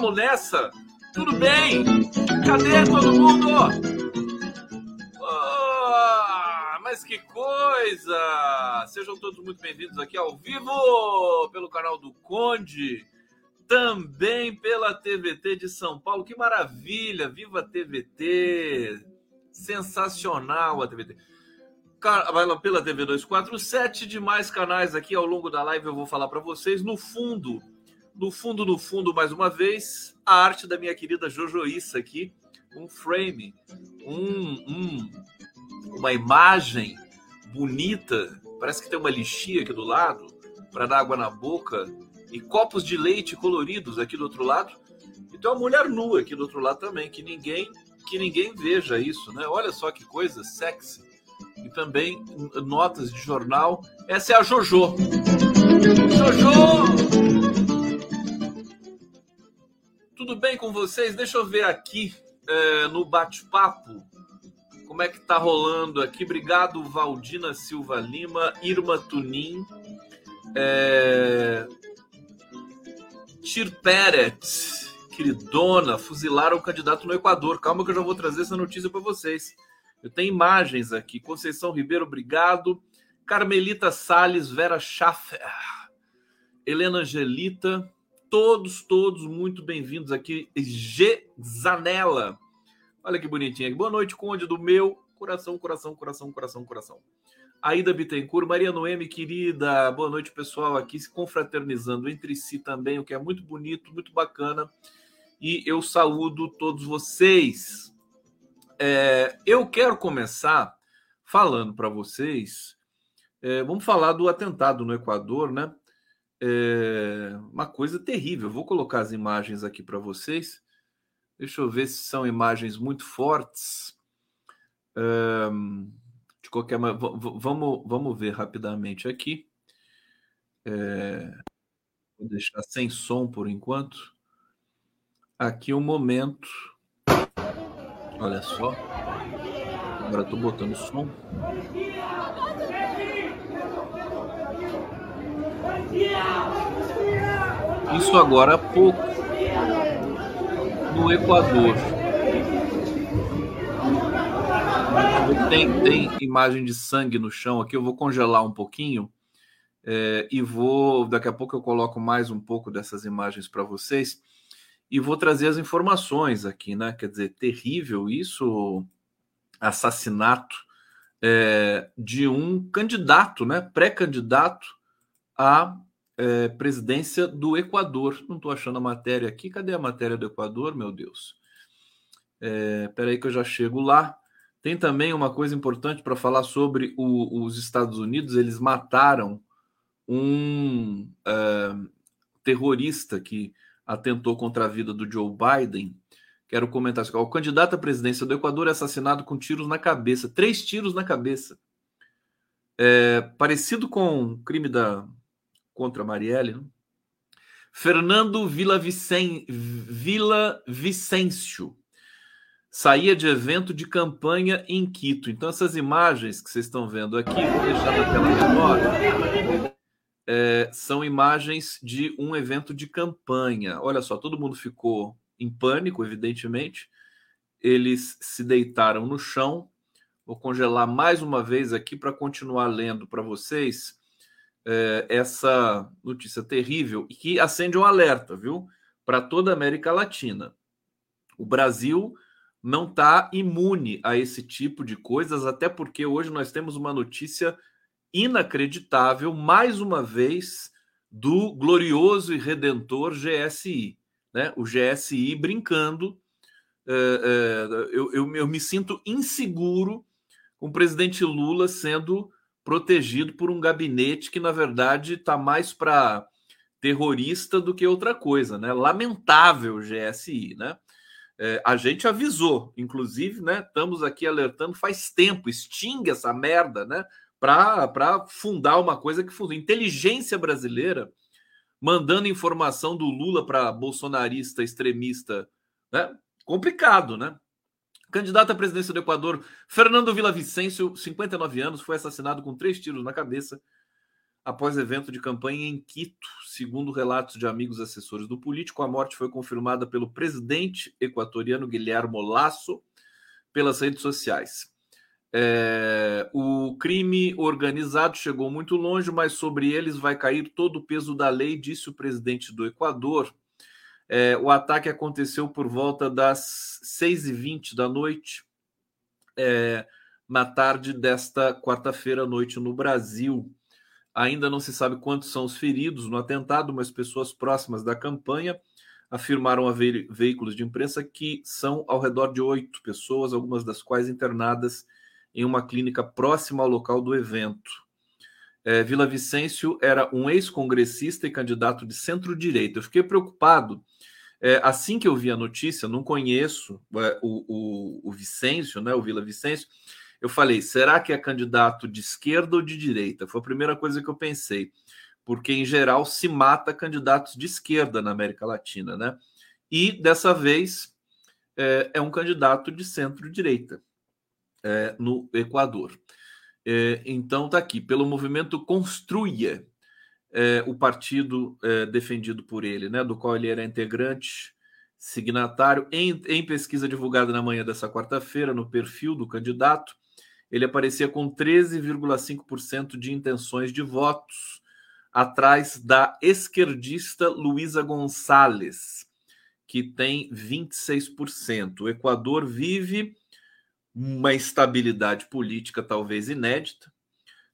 Vamos nessa? Tudo bem? Cadê todo mundo? Oh, mas que coisa! Sejam todos muito bem-vindos aqui ao vivo pelo canal do Conde, também pela TVT de São Paulo. Que maravilha! Viva a TVT! Sensacional a TVT pela TV 247, demais canais aqui ao longo da live eu vou falar para vocês. No fundo, no fundo, no fundo, mais uma vez, a arte da minha querida Jojoíça aqui, um frame, um, um, uma imagem bonita, parece que tem uma lixia aqui do lado para dar água na boca e copos de leite coloridos aqui do outro lado. E tem uma mulher nua aqui do outro lado também, que ninguém que ninguém veja isso, né? Olha só que coisa sexy e também notas de jornal. Essa é a Jojo. Jojo! Tudo bem com vocês? Deixa eu ver aqui é, no bate-papo como é que tá rolando aqui. Obrigado, Valdina Silva Lima, Irma Tunim, é... Tir Peret, queridona, fuzilaram o candidato no Equador. Calma que eu já vou trazer essa notícia para vocês. Eu tenho imagens aqui. Conceição Ribeiro, obrigado. Carmelita Sales, Vera Schaffer, Helena Angelita, todos, todos muito bem-vindos aqui. G. Zanella. Olha que bonitinha. Boa noite, Conde do meu coração, coração, coração, coração, coração. Aida Bittencourt, Maria Noemi, querida, boa noite, pessoal, aqui se confraternizando entre si também, o que é muito bonito, muito bacana. E eu saúdo todos vocês. É, eu quero começar falando para vocês. É, vamos falar do atentado no Equador, né? É uma coisa terrível. vou colocar as imagens aqui para vocês. Deixa eu ver se são imagens muito fortes. De qualquer maneira, vamos, vamos ver rapidamente aqui. É, vou deixar sem som por enquanto. Aqui o um momento Olha só. Agora estou botando som. Isso agora há pouco. No Equador. Tem, tem imagem de sangue no chão aqui. Eu vou congelar um pouquinho. É, e vou. Daqui a pouco eu coloco mais um pouco dessas imagens para vocês e vou trazer as informações aqui, né? Quer dizer, terrível isso, assassinato é, de um candidato, né? Pré-candidato à é, presidência do Equador. Não estou achando a matéria aqui. Cadê a matéria do Equador, meu Deus? É, peraí que eu já chego lá. Tem também uma coisa importante para falar sobre o, os Estados Unidos. Eles mataram um é, terrorista que atentou contra a vida do Joe Biden. Quero comentar assim, o candidato à presidência do Equador é assassinado com tiros na cabeça, três tiros na cabeça. É, parecido com o crime da contra Marielle. Né? Fernando Vila, Vicen, Vila Vicêncio saía de evento de campanha em Quito. Então, essas imagens que vocês estão vendo aqui, vou deixar na tela menor é, são imagens de um evento de campanha. Olha só, todo mundo ficou em pânico, evidentemente. Eles se deitaram no chão. Vou congelar mais uma vez aqui para continuar lendo para vocês é, essa notícia terrível e que acende um alerta, viu? Para toda a América Latina. O Brasil não está imune a esse tipo de coisas, até porque hoje nós temos uma notícia inacreditável, mais uma vez, do glorioso e redentor GSI. Né? O GSI brincando. É, é, eu, eu, eu me sinto inseguro com o presidente Lula sendo protegido por um gabinete que, na verdade, está mais para terrorista do que outra coisa, né? Lamentável GSI, né? É, a gente avisou, inclusive, né? Estamos aqui alertando faz tempo, extingue essa merda, né? para fundar uma coisa que fundou. Inteligência brasileira mandando informação do Lula para bolsonarista extremista, né? Complicado, né? Candidato à presidência do Equador, Fernando Villavicencio, 59 anos, foi assassinado com três tiros na cabeça após evento de campanha em Quito. Segundo relatos de amigos assessores do político, a morte foi confirmada pelo presidente equatoriano Guilherme Lasso pelas redes sociais. É, o crime organizado chegou muito longe, mas sobre eles vai cair todo o peso da lei, disse o presidente do Equador. É, o ataque aconteceu por volta das 6h20 da noite, é, na tarde desta quarta-feira à noite no Brasil. Ainda não se sabe quantos são os feridos no atentado, mas pessoas próximas da campanha afirmaram a ve veículos de imprensa que são ao redor de oito pessoas, algumas das quais internadas em uma clínica próxima ao local do evento. É, Vila Vicêncio era um ex-congressista e candidato de centro-direita. Eu fiquei preocupado. É, assim que eu vi a notícia, não conheço é, o, o, o Vicêncio, né, o Vila Vicêncio, eu falei, será que é candidato de esquerda ou de direita? Foi a primeira coisa que eu pensei, porque em geral se mata candidatos de esquerda na América Latina, né? E dessa vez é, é um candidato de centro-direita é, no Equador. É, então tá aqui, pelo movimento Construia, é, o partido é, defendido por ele, né, do qual ele era integrante, signatário, em, em pesquisa divulgada na manhã dessa quarta-feira, no perfil do candidato, ele aparecia com 13,5% de intenções de votos, atrás da esquerdista Luísa Gonçalves, que tem 26%. O Equador vive uma instabilidade política talvez inédita,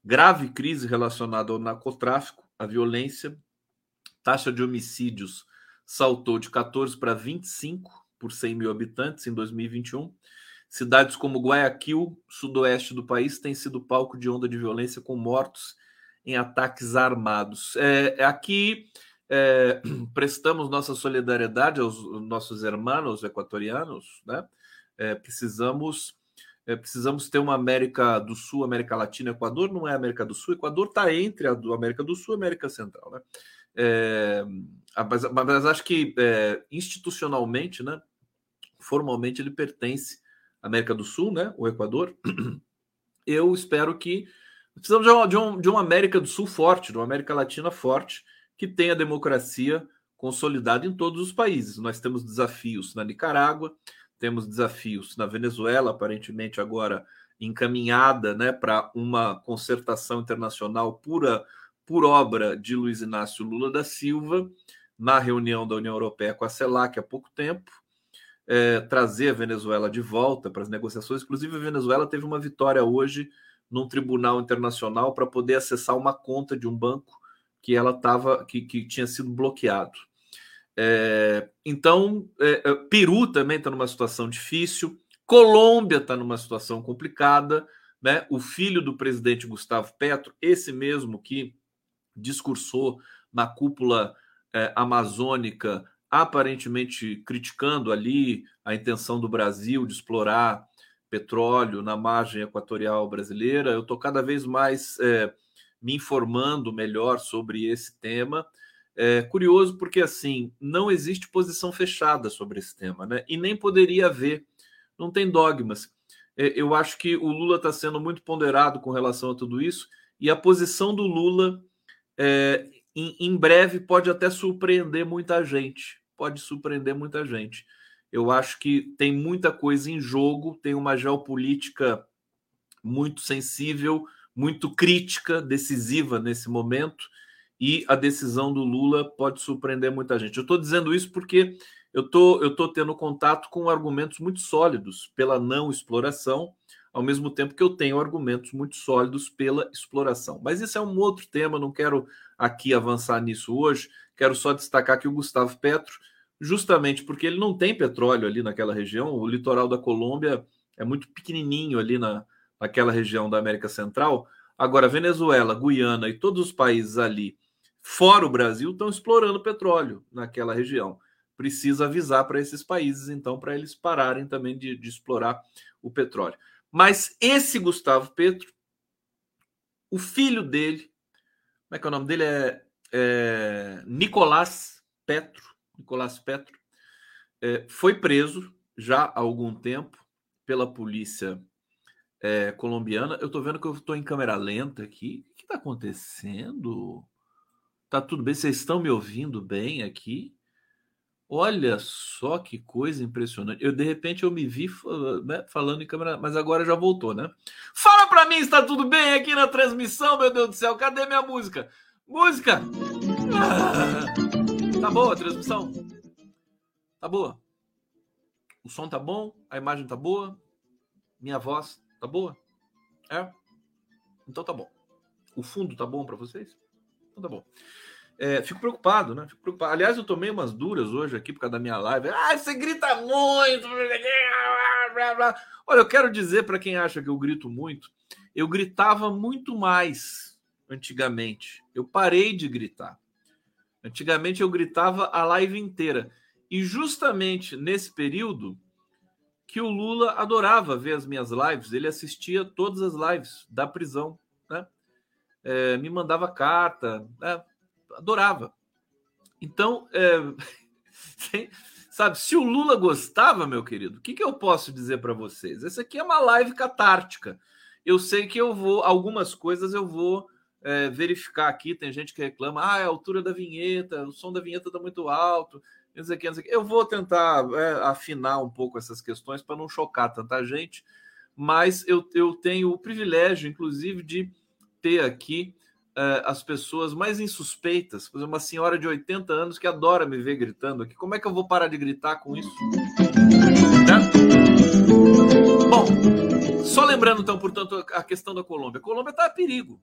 grave crise relacionada ao narcotráfico, à violência, taxa de homicídios saltou de 14 para 25 por 100 mil habitantes em 2021. Cidades como Guayaquil, sudoeste do país, têm sido palco de onda de violência com mortos em ataques armados. É, aqui é, prestamos nossa solidariedade aos nossos irmãos equatorianos, né? É, precisamos é, precisamos ter uma América do Sul, América Latina, Equador não é América do Sul, Equador está entre a do América do Sul e América Central, né? É, mas, mas, acho que é, institucionalmente, né, formalmente ele pertence à América do Sul, né, o Equador. Eu espero que precisamos de uma, de, um, de uma América do Sul forte, de uma América Latina forte, que tenha democracia consolidada em todos os países. Nós temos desafios na Nicarágua, temos desafios na Venezuela, aparentemente agora encaminhada né, para uma concertação internacional pura por obra de Luiz Inácio Lula da Silva, na reunião da União Europeia com a CELAC há pouco tempo, é, trazer a Venezuela de volta para as negociações. Inclusive, a Venezuela teve uma vitória hoje num tribunal internacional para poder acessar uma conta de um banco que ela estava que, que tinha sido bloqueado. É, então, é, é, Peru também está numa situação difícil, Colômbia está numa situação complicada, né? O filho do presidente Gustavo Petro, esse mesmo que discursou na cúpula é, amazônica, aparentemente criticando ali a intenção do Brasil de explorar petróleo na margem equatorial brasileira. Eu estou cada vez mais é, me informando melhor sobre esse tema. É curioso porque, assim, não existe posição fechada sobre esse tema, né? E nem poderia haver, não tem dogmas. É, eu acho que o Lula está sendo muito ponderado com relação a tudo isso, e a posição do Lula, é, em, em breve, pode até surpreender muita gente. Pode surpreender muita gente. Eu acho que tem muita coisa em jogo, tem uma geopolítica muito sensível, muito crítica, decisiva nesse momento e a decisão do Lula pode surpreender muita gente. Eu estou dizendo isso porque eu tô, estou tendo contato com argumentos muito sólidos pela não exploração, ao mesmo tempo que eu tenho argumentos muito sólidos pela exploração. Mas isso é um outro tema, não quero aqui avançar nisso hoje, quero só destacar que o Gustavo Petro, justamente porque ele não tem petróleo ali naquela região, o litoral da Colômbia é muito pequenininho ali na, naquela região da América Central. Agora, Venezuela, Guiana e todos os países ali fora o Brasil, estão explorando petróleo naquela região. Precisa avisar para esses países, então, para eles pararem também de, de, explorar o petróleo. Mas esse Gustavo Petro, o filho dele, como é que é o nome dele? É, é Nicolás Petro. Nicolás Petro é, foi preso já há algum tempo pela polícia é, colombiana. Eu estou vendo que eu estou em câmera lenta aqui. O que está acontecendo? Tá tudo bem? Vocês estão me ouvindo bem aqui? Olha só que coisa impressionante. Eu de repente eu me vi né, falando em câmera, mas agora já voltou, né? Fala para mim, está tudo bem aqui na transmissão, meu Deus do céu? Cadê minha música? Música! Ah, tá boa a transmissão? Tá boa? O som tá bom? A imagem tá boa? Minha voz tá boa? É? Então tá bom. O fundo tá bom para vocês? Então tá bom. É, fico preocupado, né? Fico preocupado. Aliás, eu tomei umas duras hoje aqui por causa da minha live. Ah, você grita muito. Olha, eu quero dizer para quem acha que eu grito muito, eu gritava muito mais antigamente. Eu parei de gritar. Antigamente eu gritava a live inteira. E justamente nesse período que o Lula adorava ver as minhas lives, ele assistia todas as lives da prisão? É, me mandava carta, né? adorava. Então, é, sabe, se o Lula gostava, meu querido, o que, que eu posso dizer para vocês? Essa aqui é uma live catártica. Eu sei que eu vou, algumas coisas eu vou é, verificar aqui. Tem gente que reclama, ah, é a altura da vinheta, o som da vinheta está muito alto. Eu vou tentar é, afinar um pouco essas questões para não chocar tanta gente, mas eu, eu tenho o privilégio, inclusive, de ter aqui uh, as pessoas mais insuspeitas. Por exemplo, uma senhora de 80 anos que adora me ver gritando aqui. Como é que eu vou parar de gritar com isso? Bom, só lembrando então, portanto, a questão da Colômbia. A Colômbia está a perigo.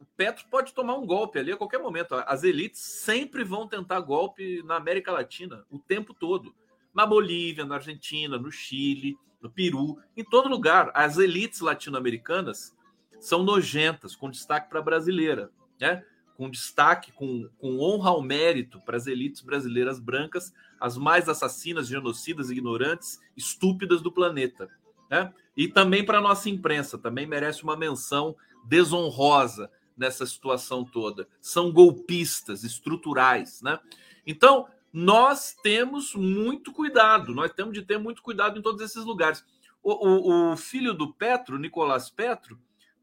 O Petro pode tomar um golpe ali a qualquer momento. As elites sempre vão tentar golpe na América Latina o tempo todo. Na Bolívia, na Argentina, no Chile, no Peru, em todo lugar. As elites latino-americanas são nojentas, com destaque para a brasileira, né? com destaque, com, com honra ao mérito para as elites brasileiras brancas, as mais assassinas, genocidas, ignorantes, estúpidas do planeta. Né? E também para a nossa imprensa, também merece uma menção desonrosa nessa situação toda. São golpistas estruturais. Né? Então, nós temos muito cuidado, nós temos de ter muito cuidado em todos esses lugares. O, o, o filho do Petro, Nicolás Petro,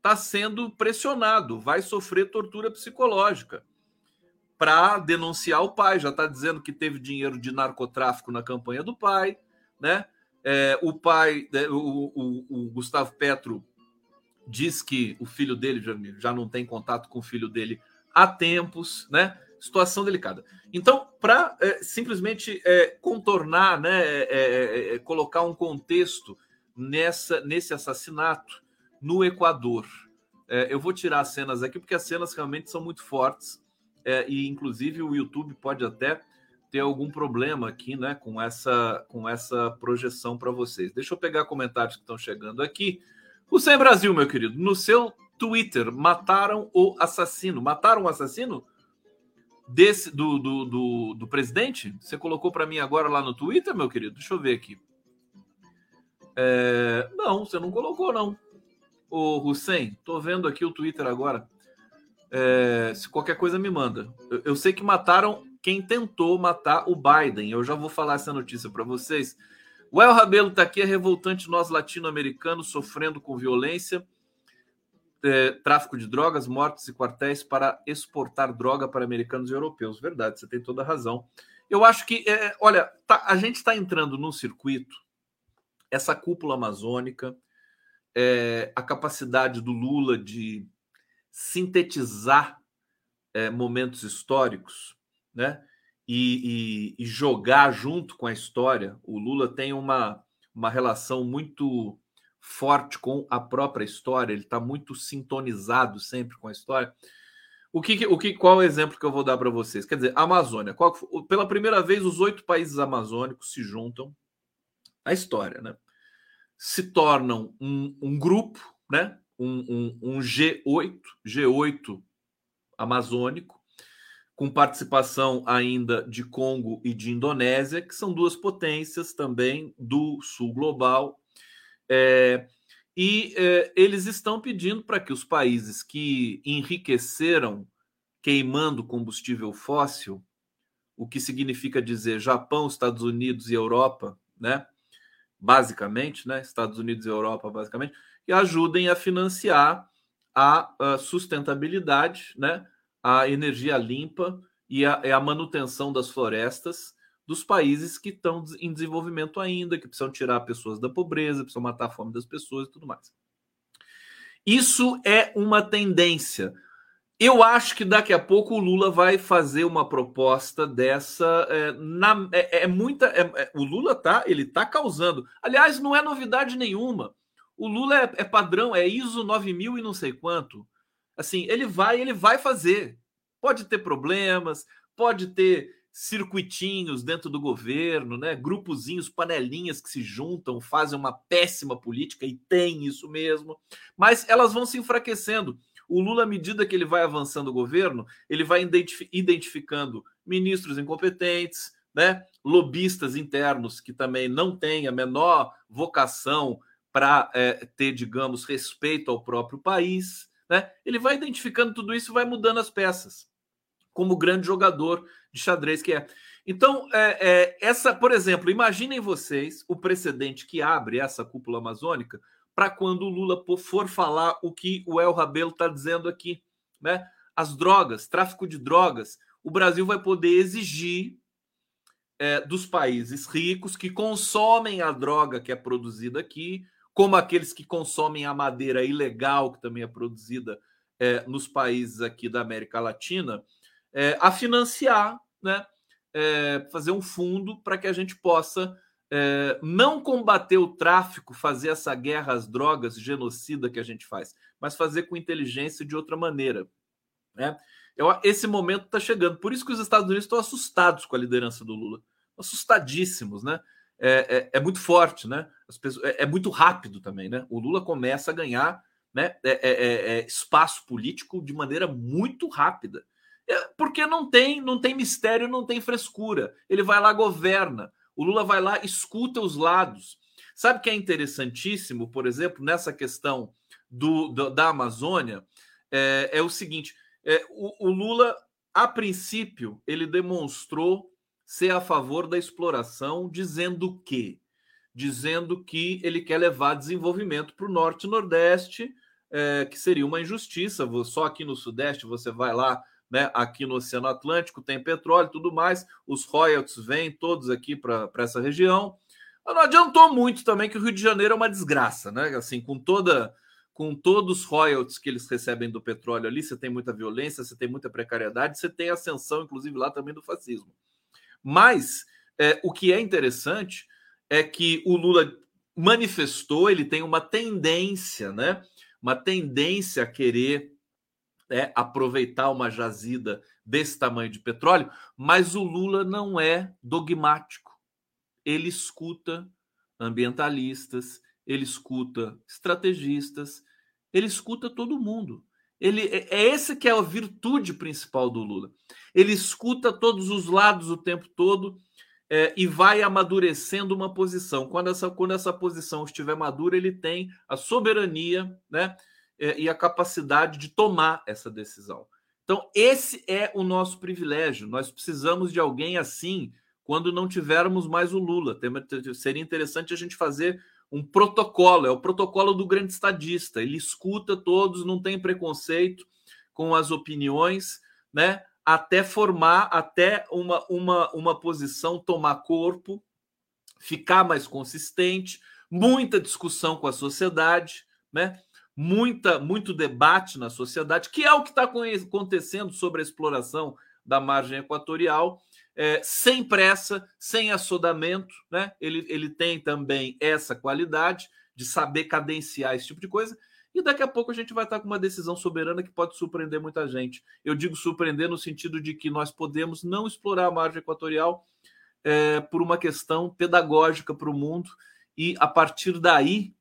está sendo pressionado, vai sofrer tortura psicológica para denunciar o pai. Já está dizendo que teve dinheiro de narcotráfico na campanha do pai, né? É, o pai, né, o, o, o, Gustavo Petro, diz que o filho dele já, já não tem contato com o filho dele há tempos, né? Situação delicada. Então, para é, simplesmente é, contornar, né, é, é, é, colocar um contexto nessa, nesse assassinato, no Equador. É, eu vou tirar as cenas aqui porque as cenas realmente são muito fortes é, e inclusive o YouTube pode até ter algum problema aqui, né, com essa com essa projeção para vocês. Deixa eu pegar comentários que estão chegando aqui. O Sem Brasil, meu querido, no seu Twitter mataram o assassino. Mataram o assassino desse do, do, do, do presidente? Você colocou para mim agora lá no Twitter, meu querido? Deixa eu ver aqui. É... Não, você não colocou, não. Ô, Hussein, tô vendo aqui o Twitter agora. É, se qualquer coisa me manda. Eu, eu, sei que mataram quem tentou matar o Biden. Eu já vou falar essa notícia para vocês. O El Rabelo está aqui, é revoltante nós latino-americanos sofrendo com violência, é, tráfico de drogas, mortes e quartéis para exportar droga para americanos e europeus. Verdade, você tem toda a razão. Eu acho que, é, olha, tá, a gente está entrando num circuito, essa cúpula amazônica, é, a capacidade do Lula de sintetizar é, momentos históricos, né? E, e, e, jogar junto com a história. O Lula tem uma, uma relação muito forte com a própria história. Ele está muito sintonizado sempre com a história. O que, o que, qual é o exemplo que eu vou dar para vocês? Quer dizer, Amazônia. Qual, pela primeira vez, os oito países amazônicos se juntam na história, né? Se tornam um, um grupo, né? Um, um, um, G8, G8 amazônico, com participação ainda de Congo e de Indonésia, que são duas potências também do sul global. É, e é, eles estão pedindo para que os países que enriqueceram queimando combustível fóssil, o que significa dizer Japão, Estados Unidos e Europa, né? Basicamente, né, Estados Unidos e Europa, basicamente, que ajudem a financiar a, a sustentabilidade, né, a energia limpa e a, a manutenção das florestas dos países que estão em desenvolvimento ainda, que precisam tirar pessoas da pobreza, precisam matar a fome das pessoas e tudo mais. Isso é uma tendência. Eu acho que daqui a pouco o Lula vai fazer uma proposta dessa. É, na, é, é muita. É, é, o Lula tá, ele tá causando. Aliás, não é novidade nenhuma. O Lula é, é padrão, é ISO 9000 e não sei quanto. Assim, ele vai, ele vai fazer. Pode ter problemas, pode ter circuitinhos dentro do governo, né? Grupozinhos, panelinhas que se juntam, fazem uma péssima política e tem isso mesmo, mas elas vão se enfraquecendo. O Lula, à medida que ele vai avançando o governo, ele vai identificando ministros incompetentes, né? lobistas internos que também não têm a menor vocação para é, ter, digamos, respeito ao próprio país. Né? Ele vai identificando tudo isso e vai mudando as peças, como grande jogador de xadrez que é. Então, é, é, essa, por exemplo, imaginem vocês o precedente que abre essa cúpula amazônica para quando o Lula for falar o que o El Rabelo está dizendo aqui. Né? As drogas, tráfico de drogas, o Brasil vai poder exigir é, dos países ricos que consomem a droga que é produzida aqui, como aqueles que consomem a madeira ilegal que também é produzida é, nos países aqui da América Latina, é, a financiar, né, é, fazer um fundo para que a gente possa é, não combater o tráfico, fazer essa guerra às drogas, genocida que a gente faz, mas fazer com inteligência de outra maneira. Né? Eu, esse momento está chegando. Por isso que os Estados Unidos estão assustados com a liderança do Lula. Assustadíssimos, né? É, é, é muito forte, né? Pessoas, é, é, muito rápido também, né? O Lula começa a ganhar né, é, é, espaço político de maneira muito rápida. porque não tem, não tem mistério, não tem frescura. Ele vai lá, governa. O Lula vai lá, escuta os lados. Sabe que é interessantíssimo, por exemplo, nessa questão do, do da Amazônia, é, é o seguinte: é, o, o Lula, a princípio, ele demonstrou ser a favor da exploração, dizendo que dizendo que ele quer levar desenvolvimento para o norte e nordeste, é, que seria uma injustiça. Só aqui no sudeste você vai lá né? Aqui no Oceano Atlântico tem petróleo tudo mais, os royalties vêm todos aqui para essa região. Não adiantou muito também que o Rio de Janeiro é uma desgraça, né? Assim, com toda com todos os royalties que eles recebem do petróleo ali, você tem muita violência, você tem muita precariedade, você tem ascensão, inclusive lá também do fascismo. Mas é, o que é interessante é que o Lula manifestou, ele tem uma tendência, né? Uma tendência a querer é, aproveitar uma jazida desse tamanho de petróleo, mas o Lula não é dogmático. Ele escuta ambientalistas, ele escuta estrategistas, ele escuta todo mundo. Ele é, é esse que é a virtude principal do Lula. Ele escuta todos os lados o tempo todo é, e vai amadurecendo uma posição. Quando essa, quando essa posição estiver madura, ele tem a soberania, né? É, e a capacidade de tomar essa decisão. Então, esse é o nosso privilégio. Nós precisamos de alguém assim quando não tivermos mais o Lula. Seria interessante a gente fazer um protocolo, é o protocolo do grande estadista. Ele escuta todos, não tem preconceito com as opiniões, né? Até formar, até uma, uma, uma posição tomar corpo, ficar mais consistente, muita discussão com a sociedade, né? Muita, muito debate na sociedade, que é o que está acontecendo sobre a exploração da margem equatorial, é, sem pressa, sem assodamento. Né? Ele, ele tem também essa qualidade de saber cadenciar esse tipo de coisa. E daqui a pouco a gente vai estar com uma decisão soberana que pode surpreender muita gente. Eu digo surpreender no sentido de que nós podemos não explorar a margem equatorial é, por uma questão pedagógica para o mundo, e a partir daí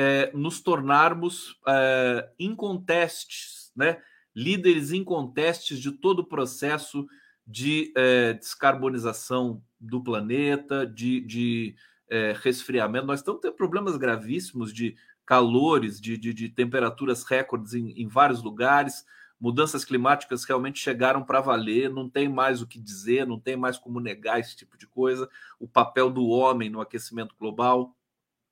é, nos tornarmos é, incontestes, né? líderes incontestes de todo o processo de é, descarbonização do planeta, de, de é, resfriamento. Nós estamos tendo problemas gravíssimos de calores, de, de, de temperaturas recordes em, em, vários lugares. Mudanças climáticas realmente chegaram para valer, não tem mais o que dizer, não tem mais como negar esse tipo de coisa. O papel do homem no aquecimento global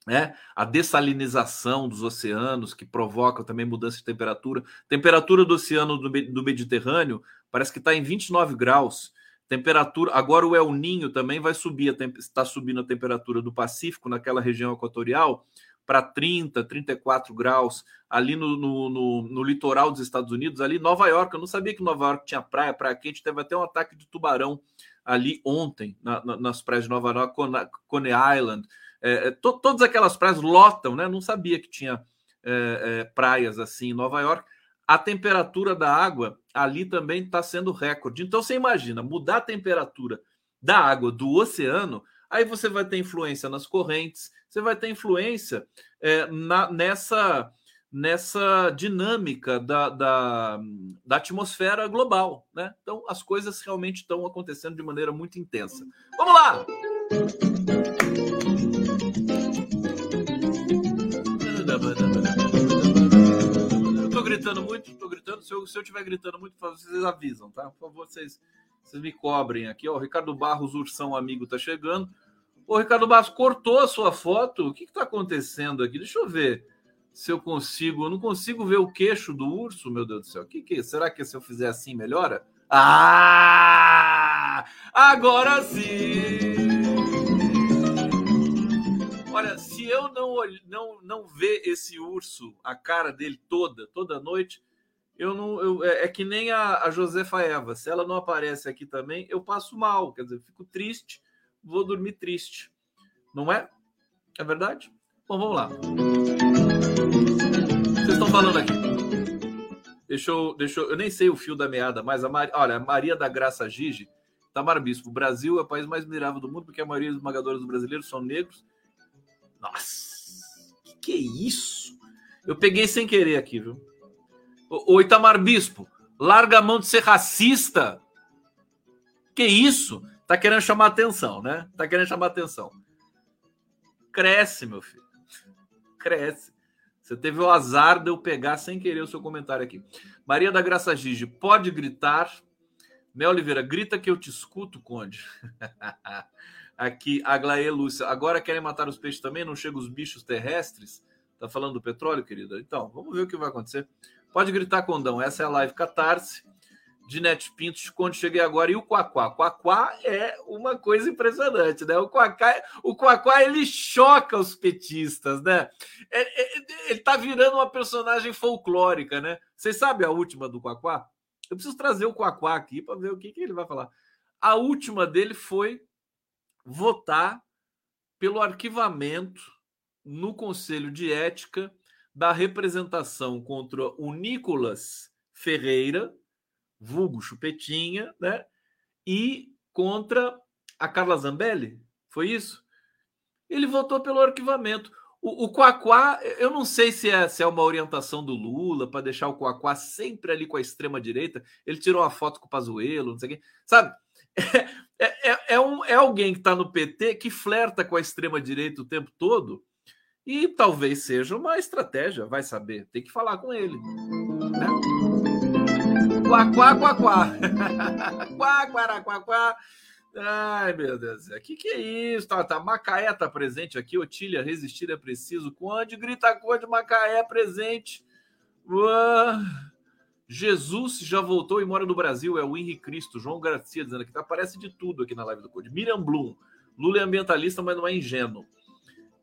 né? a dessalinização dos oceanos, que provoca também mudança de temperatura. Temperatura do oceano do, Mediterrâneo parece que está em 29 graus. Temperatura. Agora o El Ninho também vai subir, está subindo a temperatura do Pacífico, naquela região equatorial, para 30, 34 graus. Ali no, no, no, no, litoral dos Estados Unidos, ali Nova York. Eu não sabia que Nova York tinha praia, praia quente. Teve até um ataque de tubarão ali ontem, na, na, nas praias de Nova York, Coney Island. É, é, to, todas aquelas praias lotam, né? Não sabia que tinha é, é, praias assim em Nova York. A temperatura da água ali também está sendo recorde. Então você imagina mudar a temperatura da água do oceano, aí você vai ter influência nas correntes, você vai ter influência é, na, nessa nessa dinâmica da, da, da, atmosfera global, né? Então as coisas realmente estão acontecendo de maneira muito intensa. Vamos lá! Gritando muito, tô gritando. Se eu, se eu tiver gritando muito, vocês avisam, tá? Por favor, vocês, vocês me cobrem aqui. Ó, o Ricardo Barros, Ursão Amigo, tá chegando. Ô, Ricardo Barros, cortou a sua foto? O que, que tá acontecendo aqui? Deixa eu ver se eu consigo. Eu não consigo ver o queixo do urso, meu Deus do céu. Que que será que se eu fizer assim melhora? Ah! Agora sim! Olha, se eu não, não, não ver esse urso, a cara dele toda, toda noite, eu não. Eu, é, é, que nem a, a Josefa Eva. Se ela não aparece aqui também, eu passo mal. Quer dizer, fico triste, vou dormir triste. Não é? É verdade? Bom, vamos lá. Vocês estão falando aqui. Deixa eu, deixa eu, eu nem sei o fio da meada, mas a Maria, olha, a Maria da Graça Gigi, Tamar Bispo, o Brasil é o país mais mirável do mundo porque a maioria dos esmagadora dos brasileiros são negros nossa, que, que é isso? Eu peguei sem querer aqui, viu? O, Itamar Bispo, larga a mão de ser racista. Que isso? Tá querendo chamar atenção, né? Tá querendo chamar atenção. Cresce, meu filho. Cresce. Você teve o azar de eu pegar sem querer o seu comentário aqui. Maria da Graça Gigi, pode gritar. Mel Oliveira, grita que eu te escuto, Conde. Aqui, Aglaê Lúcia. Agora querem matar os peixes também? Não chegam os bichos terrestres? Tá falando do petróleo, querida? Então, vamos ver o que vai acontecer. Pode gritar, Condão. Essa é a live Catarse de Net Pintos, quando cheguei agora. E o Quaquá? Quaquá é uma coisa impressionante, né? O Quaquá, o Quaquá ele choca os petistas, né? É, é, ele tá virando uma personagem folclórica, né? Vocês sabem a última do Quaquá? Eu preciso trazer o Quaquá aqui para ver o que, que ele vai falar. A última dele foi votar pelo arquivamento no Conselho de Ética da representação contra o Nicolas Ferreira, vulgo Chupetinha, né? E contra a Carla Zambelli. Foi isso? Ele votou pelo arquivamento. O, o Quaquá, eu não sei se é, se é uma orientação do Lula para deixar o Quaquá sempre ali com a extrema-direita. Ele tirou uma foto com o Pazuello, não sei o quê. Sabe? É, é, é, um, é alguém que está no PT que flerta com a extrema-direita o tempo todo e talvez seja uma estratégia, vai saber. Tem que falar com ele. Né? Quá, quá, quá, quá. quá, quá, quá, quá. Ai, meu Deus. O que, que é isso? Tá, tá. Macaé tá presente aqui. Otília, resistir é preciso. Conde, grita Conde, Macaé presente. Uah. Jesus já voltou e mora no Brasil, é o Henrique Cristo. João Garcia dizendo aqui, tá, aparece de tudo aqui na live do Code. Miriam Blum, Lula é ambientalista, mas não é ingênuo.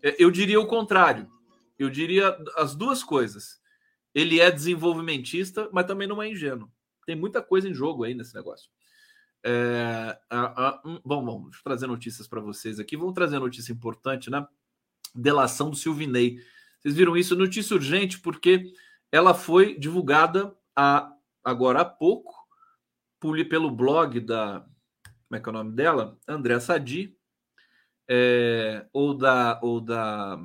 É, eu diria o contrário. Eu diria as duas coisas. Ele é desenvolvimentista, mas também não é ingênuo. Tem muita coisa em jogo aí nesse negócio. É, a, a, um, bom, eu trazer notícias para vocês aqui. Vamos trazer notícia importante, né? Delação do Silvinei. Vocês viram isso? Notícia urgente, porque ela foi divulgada agora há pouco, pelo blog da. Como é que é o nome dela? André Sadi, é, ou da ou da,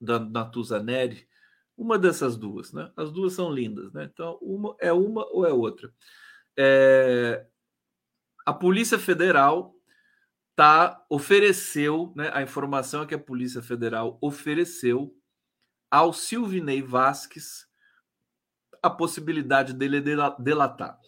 da Natuza Neri, uma dessas duas, né? As duas são lindas, né? Então, uma é uma ou é outra. É, a Polícia Federal tá ofereceu, né? A informação é que a Polícia Federal ofereceu ao Silvinei Vasques a possibilidade dele delatar.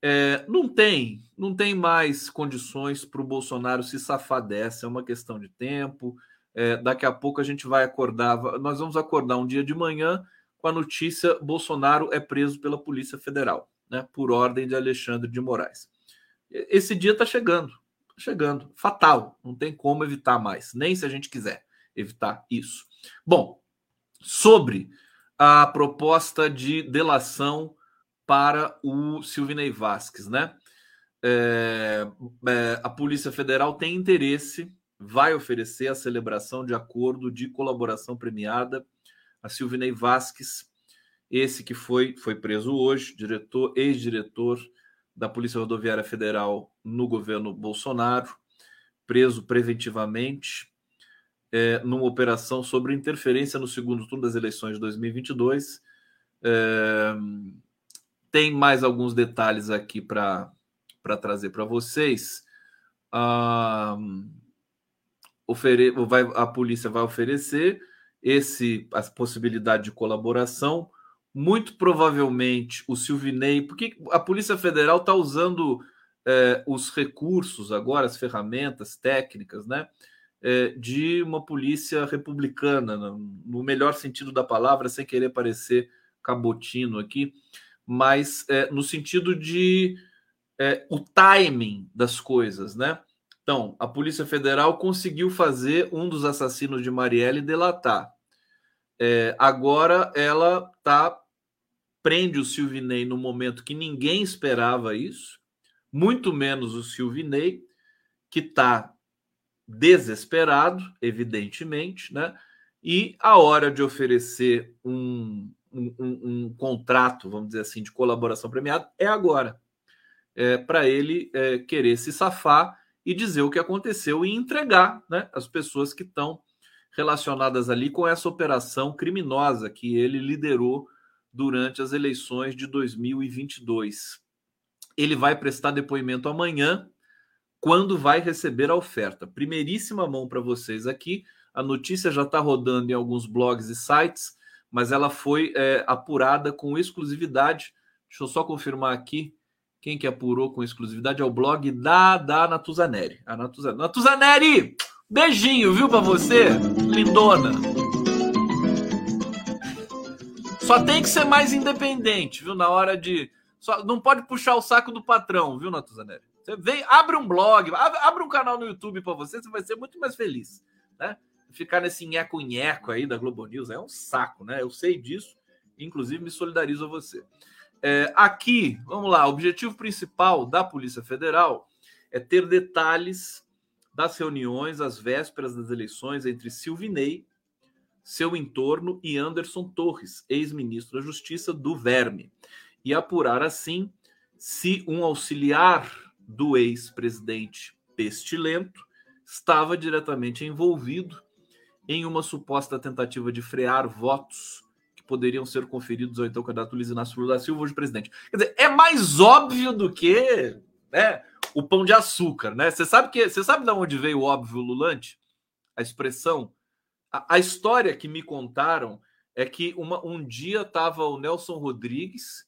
É, não tem, não tem mais condições para o Bolsonaro se safar dessa, é uma questão de tempo. É, daqui a pouco a gente vai acordar, nós vamos acordar um dia de manhã com a notícia: Bolsonaro é preso pela Polícia Federal, né, por ordem de Alexandre de Moraes. Esse dia está chegando, tá chegando, fatal, não tem como evitar mais, nem se a gente quiser evitar isso. Bom, sobre a proposta de delação para o Silvinei Vasques, né? É, é, a Polícia Federal tem interesse, vai oferecer a celebração de acordo de colaboração premiada a Silvinei Vasques, esse que foi, foi preso hoje, diretor, ex-diretor da Polícia Rodoviária Federal no governo Bolsonaro, preso preventivamente é, numa operação sobre interferência no segundo turno das eleições de 2022. É, tem mais alguns detalhes aqui para trazer para vocês. Ah, ofere, vai, a polícia vai oferecer esse a possibilidade de colaboração. Muito provavelmente o Silvinei, porque a Polícia Federal está usando é, os recursos agora, as ferramentas técnicas, né? É, de uma polícia republicana, no melhor sentido da palavra, sem querer parecer cabotino aqui, mas é, no sentido de é, o timing das coisas, né? Então, a Polícia Federal conseguiu fazer um dos assassinos de Marielle delatar. É, agora ela tá prende o Silvinei no momento que ninguém esperava isso, muito menos o Silvinei, que está desesperado, evidentemente, né? E a hora de oferecer um, um, um, contrato, vamos dizer assim, de colaboração premiada é agora, é, para ele é, querer se safar e dizer o que aconteceu e entregar né, as pessoas que estão relacionadas ali com essa operação criminosa que ele liderou durante as eleições de 2022. Ele vai prestar depoimento amanhã, quando vai receber a oferta. Primeiríssima mão para vocês aqui. A notícia já está rodando em alguns blogs e sites, mas ela foi é, apurada com exclusividade. Deixa eu só confirmar aqui. Quem que apurou com exclusividade é o blog da, da Natuzaneri. A Natuzaneri. Natuzaneri! Beijinho, viu, para você, lindona. Só tem que ser mais independente, viu? Na hora de. Só, não pode puxar o saco do patrão, viu, Natuzaneri? Você vem, abre um blog, abre, um canal no YouTube para você, você vai ser muito mais feliz, né? Ficar nesse nheco-nheco aí da Globo News é um saco, né? Eu sei disso, inclusive me solidarizo a você. É, aqui, vamos lá, o objetivo principal da Polícia Federal é ter detalhes das reuniões às vésperas das eleições entre Silvinei, seu entorno e Anderson Torres, ex-ministro da Justiça do Verme, e apurar assim se um auxiliar do ex-presidente Pestilento estava diretamente envolvido em uma suposta tentativa de frear votos que poderiam ser conferidos ao então candidato Luiz Inácio Lula da Silva hoje presidente. Quer dizer, é mais óbvio do que né, o pão de açúcar, né? Você sabe que você sabe de onde veio o óbvio lulante? A expressão, a, a história que me contaram é que uma, um dia estava o Nelson Rodrigues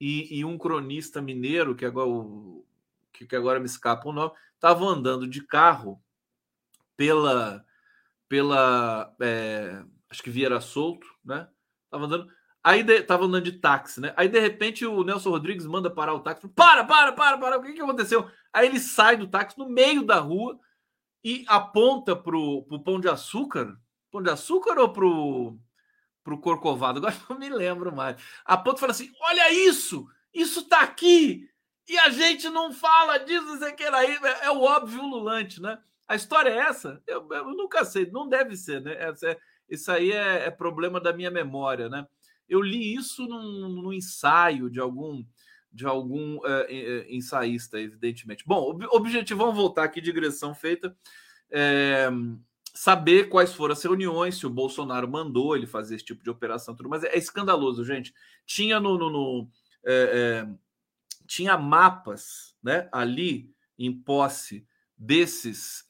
e, e, um cronista mineiro que agora o, que, agora me escapa o nome, estavam andando de carro pela pela é, acho que Vieira Solto, né? Tava andando Aí de, tava andando de táxi, né? Aí de repente o Nelson Rodrigues manda parar o táxi. Para, para, para, para. O que, que aconteceu? Aí ele sai do táxi no meio da rua e aponta pro, pro pão de açúcar. Pão de açúcar ou pro, pro corcovado? Agora não me lembro mais. Aponta e fala assim: olha isso! Isso tá aqui! E a gente não fala disso, você quer aí. É, é o óbvio lulante, né? A história é essa? Eu, eu nunca sei, não deve ser, né? Essa é, isso aí é, é problema da minha memória, né? Eu li isso num, num ensaio de algum de algum é, ensaísta, evidentemente. Bom, objetivo, vamos voltar aqui, digressão feita. É, saber quais foram as reuniões, se o Bolsonaro mandou ele fazer esse tipo de operação, tudo, mas é, é escandaloso, gente. Tinha no, no, no tinha mapas, né, ali em posse desses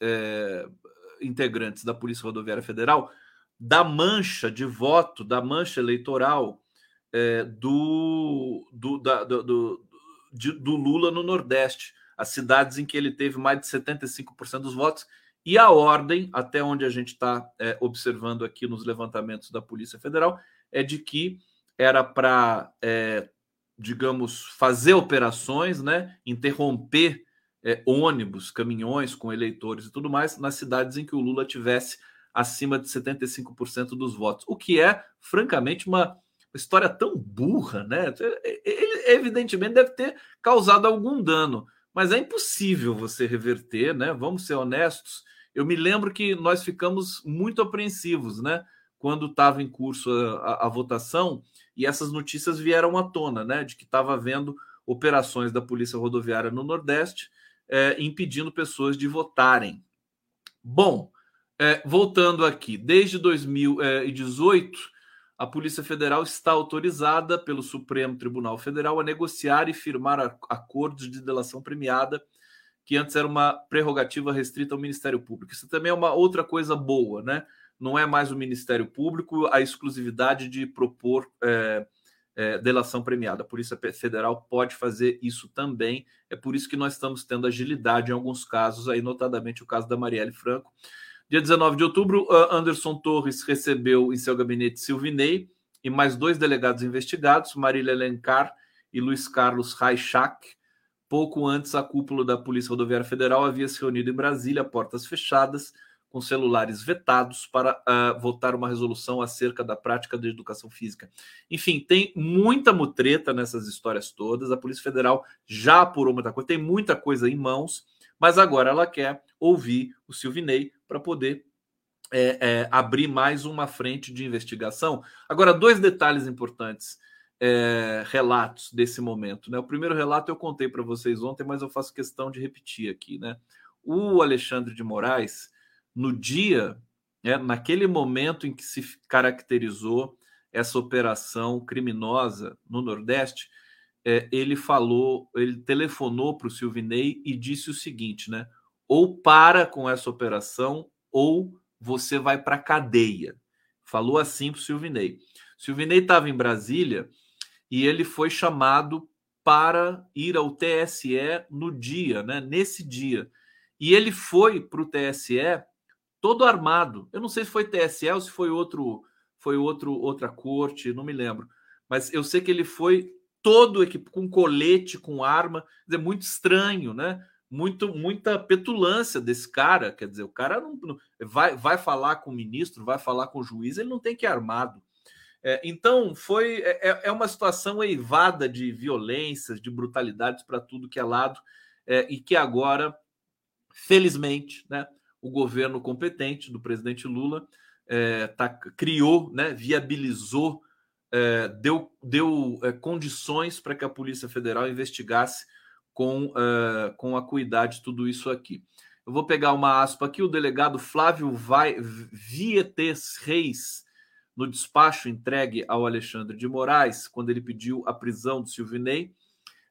integrantes da Polícia Rodoviária Federal da mancha de voto, da mancha eleitoral é, do, do, da, do, do, de, do, Lula no Nordeste, as cidades em que ele teve mais de 75% dos votos E a ordem, até onde a gente está é, observando aqui nos levantamentos da Polícia Federal, é de que era para, é, digamos, fazer operações, né, interromper é, ônibus, caminhões com eleitores e tudo mais nas cidades em que o Lula tivesse acima de 75% dos votos, o que é, francamente, uma história tão burra, né? Ele evidentemente deve ter causado algum dano, mas é impossível você reverter, né? Vamos ser honestos. Eu me lembro que nós ficamos muito apreensivos, né? Quando estava em curso a, a, a, votação e essas notícias vieram à tona, né? De que estava havendo operações da Polícia Rodoviária no Nordeste é, impedindo pessoas de votarem. Bom, é, voltando aqui, desde 2018 a Polícia Federal está autorizada pelo Supremo Tribunal Federal a negociar e firmar acordos de delação premiada, que antes era uma prerrogativa restrita ao Ministério Público. Isso também é uma outra coisa boa, né? Não é mais o Ministério Público a exclusividade de propor é, é, delação premiada. A Polícia Federal pode fazer isso também. É por isso que nós estamos tendo agilidade em alguns casos, aí notadamente o caso da Marielle Franco Dia 19 de outubro, Anderson Torres recebeu em seu gabinete Silvinei e mais dois delegados investigados, Marília Elencar e Luiz Carlos Raichak. Pouco antes, a cúpula da Polícia Rodoviária Federal havia se reunido em Brasília, portas fechadas, com celulares vetados, para uh, votar uma resolução acerca da prática da educação física. Enfim, tem muita mutreta nessas histórias todas. A Polícia Federal já apurou muita coisa, tem muita coisa em mãos, mas agora ela quer ouvir o Silvinei para poder é, é, abrir mais uma frente de investigação. Agora, dois detalhes importantes, é, relatos desse momento. Né? O primeiro relato eu contei para vocês ontem, mas eu faço questão de repetir aqui. Né? O Alexandre de Moraes, no dia, né, naquele momento em que se caracterizou essa operação criminosa no Nordeste, é, ele falou, ele telefonou para o Silvinei e disse o seguinte, né? ou para com essa operação, ou você vai para cadeia. Falou assim para o Silvinei. Silvinei estava em Brasília e ele foi chamado para ir ao TSE no dia, né? Nesse dia. E ele foi para o TSE todo armado. Eu não sei se foi TSE ou se foi outro, foi outro, outra corte, não me lembro. Mas eu sei que ele foi todo com colete, com arma, é muito estranho, né? muito muita petulância desse cara. Quer dizer, o cara não, não, vai, vai falar com o ministro, vai falar com o juiz, ele não tem que ir armado. É, então, foi é, é, é uma situação eivada de violências, de brutalidades para tudo que é lado, é, e que agora, felizmente, né, o governo competente do presidente Lula é, tá, criou, né, viabilizou, é, deu, deu condições para que a Polícia Federal investigasse com, uh, com acuidade tudo isso aqui. Eu vou pegar uma aspa aqui, o delegado Flávio Vai, Vietes Reis, no despacho entregue ao Alexandre de Moraes, quando ele pediu a prisão do Silvinei,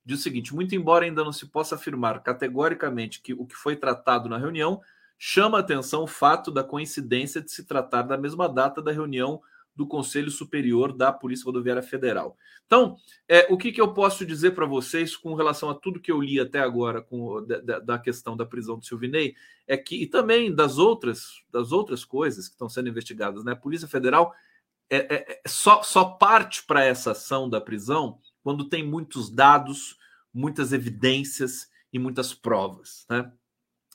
diz o seguinte: muito embora ainda não se possa afirmar categoricamente que o que foi tratado na reunião, chama atenção o fato da coincidência de se tratar da mesma data da reunião do Conselho Superior da Polícia Rodoviária Federal. Então, é, o que, que eu posso dizer para vocês com relação a tudo que eu li até agora com, da, da, questão da prisão do Silvinei é que, e também das outras, das outras coisas que estão sendo investigadas, né? A Polícia Federal é, é, é só, só parte para essa ação da prisão quando tem muitos dados, muitas evidências e muitas provas, né?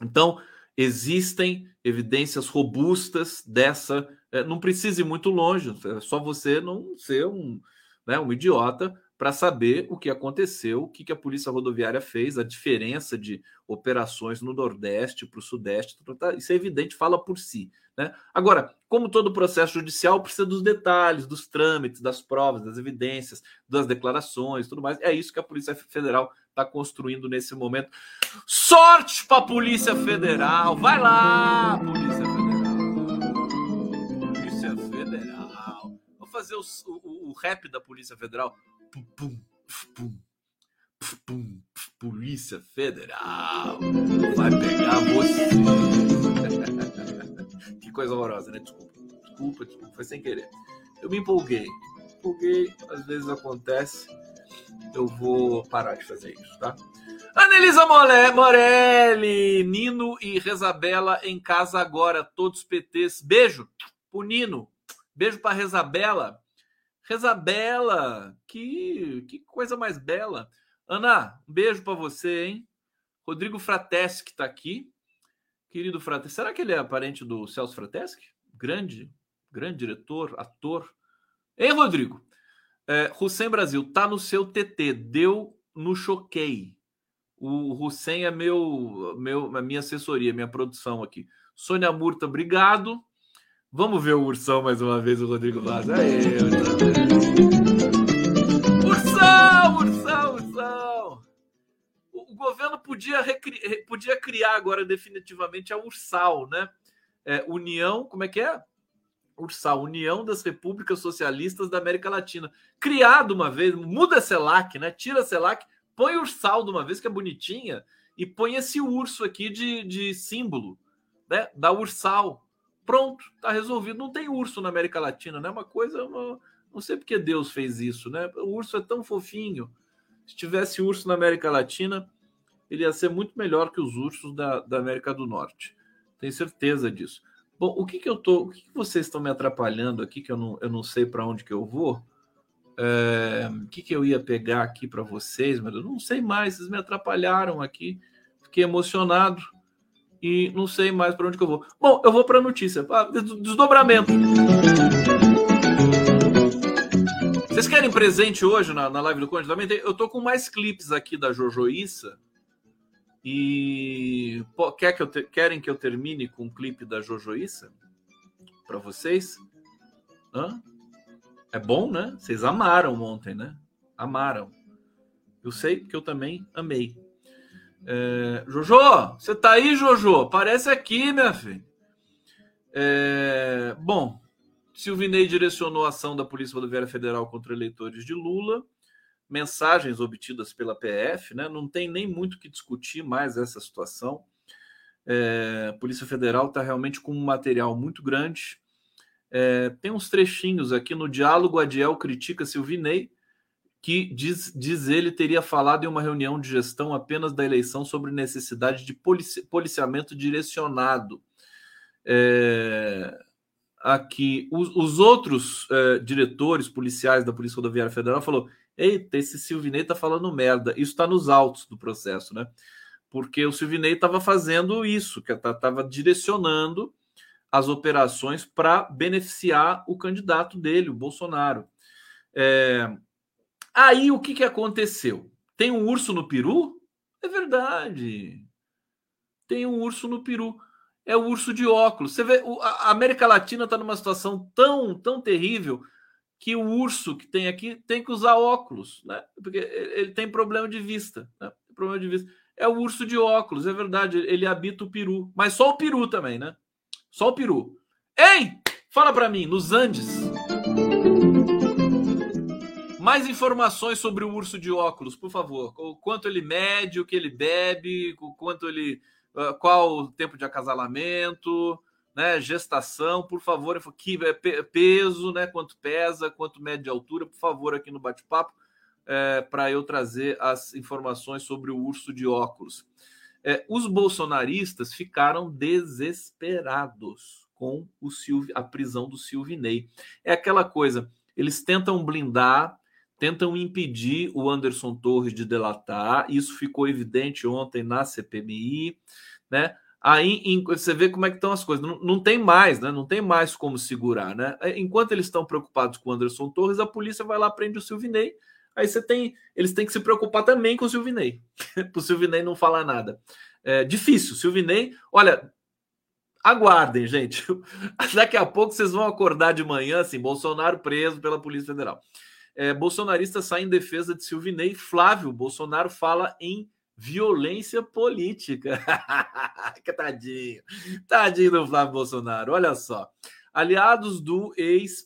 Então, existem evidências robustas dessa é, não precisa ir muito longe, é só você não ser um, né, um idiota para saber o que aconteceu, o que, que a Polícia Rodoviária fez, a diferença de operações no Nordeste para o Sudeste, tá, isso é evidente, fala por si. Né? Agora, como todo processo judicial, precisa dos detalhes, dos trâmites, das provas, das evidências, das declarações, tudo mais. É isso que a Polícia Federal está construindo nesse momento. Sorte para a Polícia Federal! Vai lá, Polícia Federal! fazer o, o, o, rap da Polícia Federal. Pum, pum, pum, pum, Polícia Federal vai pegar você. que coisa horrorosa, né? Desculpa, desculpa, desculpa, foi sem querer. Eu me empolguei, empolguei, às vezes acontece. Eu vou parar de fazer isso, tá? Anelisa Morelli, Nino e Rezabela em casa agora, todos PTs. Beijo pro Nino, beijo pra Rezabela. Rezabela, que, que coisa mais bela. Ana, um beijo para você, hein? Rodrigo Frateschi está aqui. Querido Frateschi, será que ele é parente do Celso Frateschi? Grande, grande diretor, ator. Hein, Rodrigo? É, Hussein Brasil, tá no seu TT, deu no choquei. O Hussein é meu, meu, a minha assessoria, minha produção aqui. Sônia Murta, obrigado. Vamos ver o Ursão mais uma vez, o Rodrigo Vaz. Aê, podia, recri... podia criar agora definitivamente a Ursal, né? É, União, como é que é? Ursal, União das Repúblicas Socialistas da América Latina. Criado uma vez, muda a CELAC, né? Tira a CELAC, põe Ursal de uma vez, que é bonitinha, e põe esse urso aqui de, de símbolo, né? Da Ursal. Pronto, tá resolvido. Não tem urso na América Latina, né? Uma coisa, uma... não sei porque Deus fez isso, né? O urso é tão fofinho. Se tivesse urso na América Latina, ele ia ser muito melhor que os ursos da, da América do Norte. Tenho certeza disso. Bom, o que que eu tô, o que, que vocês estão me atrapalhando aqui que eu não, eu não sei para onde que eu vou? É, o que que eu ia pegar aqui para vocês, mas eu não sei mais. Vocês me atrapalharam aqui. Fiquei emocionado e não sei mais para onde que eu vou. Bom, eu vou para a notícia. Ah, desdobramento. Vocês querem presente hoje na, na live do Conde? Também eu tô com mais clipes aqui da Jojoíça. E pô, quer que eu te, querem que eu termine com um clipe da Jojoíça para vocês? Hã? É bom, né? Vocês amaram ontem, né? Amaram. Eu sei que eu também amei. É, Jojo, você tá aí, Jojo? Aparece aqui, minha filha. É, bom, Silvinei direcionou a ação da Polícia Rodoviária Federal contra eleitores de Lula. Mensagens obtidas pela PF, né? Não tem nem muito que discutir mais essa situação. É, a Polícia Federal está realmente com um material muito grande. É, tem uns trechinhos aqui no diálogo. Adiel critica Silvinei que diz, diz ele teria falado em uma reunião de gestão apenas da eleição sobre necessidade de polici policiamento direcionado. É, aqui, os, os outros é, diretores policiais da Polícia Rodoviária Federal falou: Eita, esse Silvinei tá falando merda. Isso está nos autos do processo, né? Porque o Silvinei estava fazendo isso, que estava direcionando as operações para beneficiar o candidato dele, o Bolsonaro. É, Aí o que, que aconteceu? Tem um urso no peru? É verdade. Tem um urso no peru. É o urso de óculos. Você vê, a América Latina está numa situação tão, tão terrível que o urso que tem aqui tem que usar óculos, né? Porque ele tem problema de vista, né? Problema de vista. É o urso de óculos, é verdade. Ele habita o peru, mas só o peru também, né? Só o peru. Ei, fala para mim, nos Andes mais informações sobre o urso de óculos, por favor. O quanto ele mede, o que ele bebe, o quanto ele. Ah, qual o tempo de acasalamento, né? Gestação, por favor, que é peso, né? Quanto pesa, quanto mede de altura, por favor, aqui no bate-papo, é, para eu trazer as informações sobre o urso de óculos. É, os bolsonaristas ficaram desesperados com o Silvio, a prisão do Silvinei. É aquela coisa, eles tentam blindar tentam impedir o Anderson Torres de delatar. Isso ficou evidente ontem na CPMI, né? Aí em, você vê como é que estão as coisas. Não, não, tem mais, né? Não tem mais como segurar, né? É, enquanto eles estão preocupados com o Anderson Torres, a polícia vai lá prende o Silvinei. Aí você tem, eles têm que se preocupar também com o Silvinei, para o Silvinei não falar nada. É difícil, Silvinei. Olha, aguardem, gente. Daqui a pouco vocês vão acordar de manhã assim, Bolsonaro preso pela Polícia Federal. É, bolsonarista sai em defesa de Silvinei. Flávio Bolsonaro fala em violência política. que tadinho. Tadinho do Flávio Bolsonaro. Olha só. Aliados do ex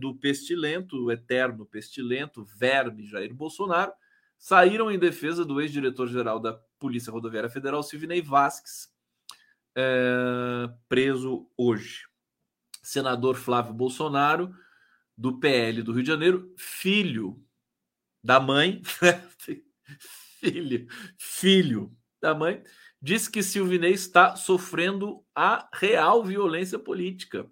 do pestilento, eterno pestilento, verme Jair Bolsonaro, saíram em defesa do ex-diretor-geral da Polícia Rodoviária Federal, Silvinei Vasques, é, preso hoje. Senador Flávio Bolsonaro do PL do Rio de Janeiro, filho da mãe, filho, filho da mãe, disse que Silvinei está sofrendo a real violência política.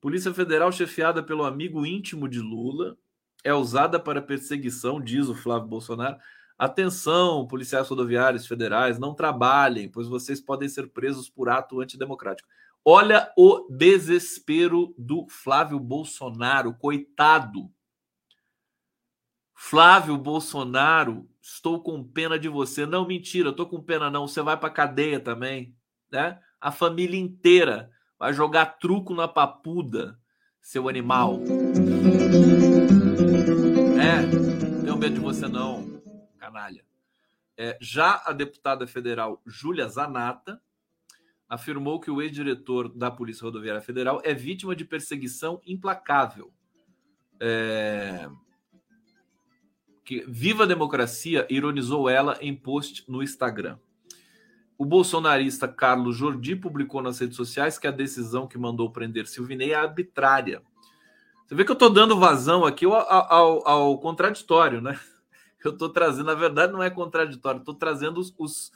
Polícia Federal, chefiada pelo amigo íntimo de Lula, é usada para perseguição, diz o Flávio Bolsonaro. Atenção, policiais rodoviários federais, não trabalhem, pois vocês podem ser presos por ato antidemocrático. Olha o desespero do Flávio Bolsonaro, coitado. Flávio Bolsonaro, estou com pena de você. Não, mentira, estou com pena não. Você vai para cadeia também, né? A família inteira vai jogar truco na papuda, seu animal. É, tenho medo de você não, canalha. É, já a deputada federal Júlia Zanata afirmou que o ex-diretor da Polícia Rodoviária Federal é vítima de perseguição implacável. É... Que Viva a Democracia ironizou ela em post no Instagram. O bolsonarista Carlos Jordi publicou nas redes sociais que a decisão que mandou prender Silvinei é arbitrária. Você vê que eu estou dando vazão aqui ao, ao, ao, contraditório, né? Eu estou trazendo, na verdade, não é contraditório, estou trazendo os, os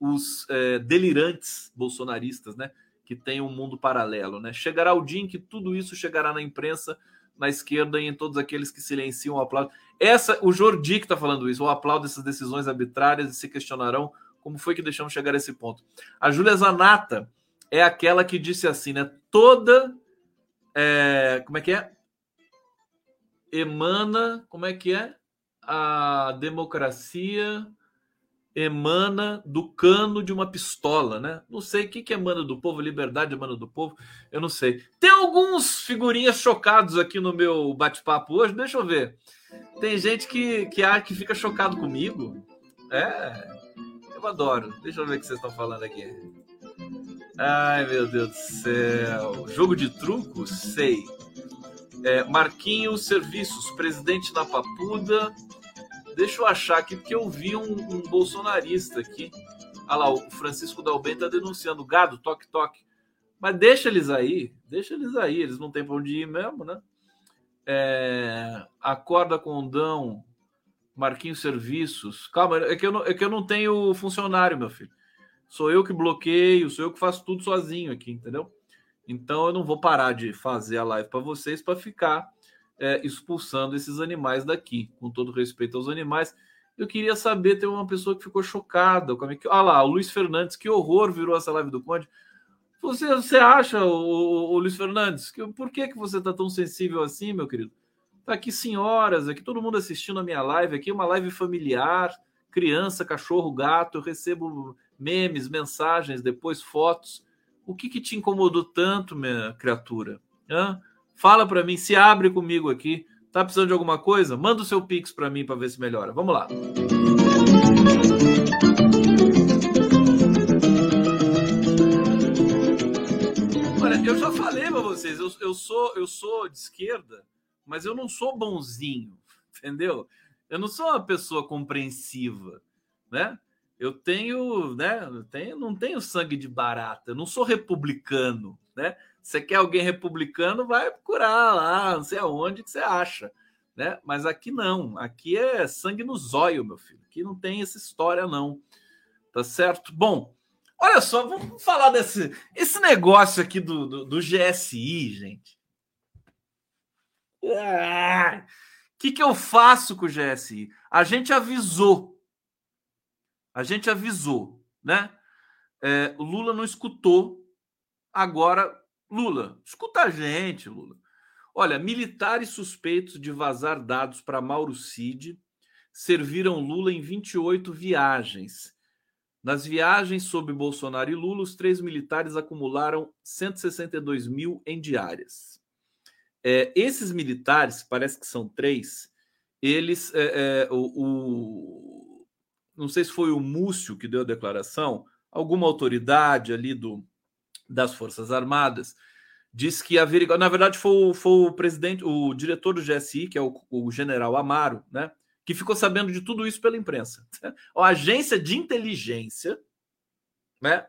os é, delirantes bolsonaristas, né? Que tem um mundo paralelo, né? Chegará o dia em que tudo isso chegará na imprensa, na esquerda e em todos aqueles que silenciam o aplauso. Essa, o Jordi que está falando isso, o aplauso dessas decisões arbitrárias e se questionarão como foi que deixamos chegar a esse ponto. A Júlia Zanata é aquela que disse assim, né? Toda. É, como é que é? Emana. Como é que é? A democracia emana do cano de uma pistola, né? Não sei o que, que emana do povo, liberdade emana do povo, eu não sei. Tem alguns figurinhas chocados aqui no meu bate-papo hoje, deixa eu ver. Tem gente que, que, que fica chocado comigo. É, eu adoro. Deixa eu ver o que vocês estão falando aqui. Ai, meu Deus do céu. Jogo de truco? Sei. É, Marquinhos Serviços, presidente da Papuda Deixa eu achar aqui, porque eu vi um, um bolsonarista aqui. Olha lá, o Francisco Dalben está denunciando gado, toque, toque. Mas deixa eles aí, deixa eles aí, eles não têm para onde ir mesmo, né? É, acorda condão, Marquinhos Serviços. Calma, é que, eu não, é que eu não tenho funcionário, meu filho. Sou eu que bloqueio, sou eu que faço tudo sozinho aqui, entendeu? Então eu não vou parar de fazer a live para vocês para ficar é, expulsando esses animais daqui, com todo respeito aos animais. Eu queria saber, tem uma pessoa que ficou chocada. Como é que... Ah lá, o Luiz Fernandes, que horror virou essa live do Conde. Você, você acha, o, o Luiz Fernandes, que, por que, que você está tão sensível assim, meu querido? Tá aqui senhoras, aqui todo mundo assistindo a minha live, aqui uma live familiar, criança, cachorro, gato, eu recebo memes, mensagens, depois fotos. O que, que te incomodou tanto, minha criatura? Hã? Fala para mim, se abre comigo aqui. Tá precisando de alguma coisa? Manda o seu Pix para mim para ver se melhora. Vamos lá. Olha, eu já falei para vocês, eu, eu, sou eu sou de esquerda, mas eu não sou bonzinho, entendeu? Eu não sou uma pessoa compreensiva, né? Eu tenho, né? Eu tenho, não tenho sangue de barata, eu não sou republicano, né? Você quer alguém republicano, vai procurar lá, não sei aonde que você acha. Né? Mas aqui não, aqui é sangue no zóio, meu filho. Aqui não tem essa história, não. Tá certo? Bom, olha só, vamos falar desse esse negócio aqui do, do, do GSI, gente. O ah, que, que eu faço com o GSI? A gente avisou. A gente avisou, né? É, o Lula não escutou. Agora Lula, escuta a gente, Lula. Olha, militares suspeitos de vazar dados para Mauro Cid serviram Lula em 28 viagens. Nas viagens sob Bolsonaro e Lula, os três militares acumularam 162 mil em diárias. É, esses militares, parece que são três, eles. É, é, o, o, não sei se foi o Múcio que deu a declaração, alguma autoridade ali do, das Forças Armadas, diz que averigou. Na verdade, foi, o, foi o presidente, o diretor do GSI, que é o, o general Amaro, né? Que ficou sabendo de tudo isso pela imprensa. A agência de inteligência, né?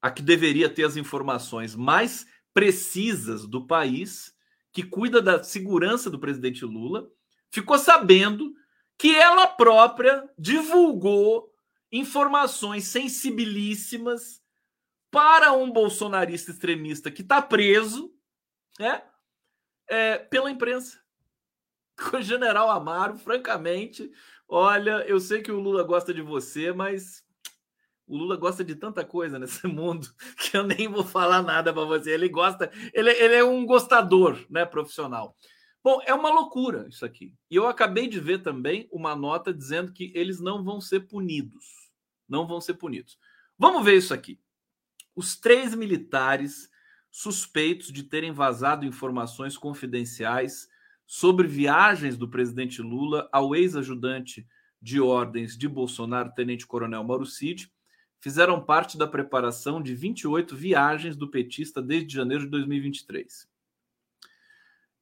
A que deveria ter as informações mais precisas do país, que cuida da segurança do presidente Lula, ficou sabendo que ela própria divulgou informações sensibilíssimas para um bolsonarista extremista que está preso né, é, pela imprensa. Com o general Amaro, francamente, olha, eu sei que o Lula gosta de você, mas o Lula gosta de tanta coisa nesse mundo que eu nem vou falar nada para você. Ele gosta, ele, ele é um gostador, né, profissional. Bom, é uma loucura isso aqui. E eu acabei de ver também uma nota dizendo que eles não vão ser punidos. Não vão ser punidos. Vamos ver isso aqui. Os três militares suspeitos de terem vazado informações confidenciais sobre viagens do presidente Lula ao ex-ajudante de ordens de Bolsonaro, tenente-coronel Mauro Cid, fizeram parte da preparação de 28 viagens do petista desde janeiro de 2023.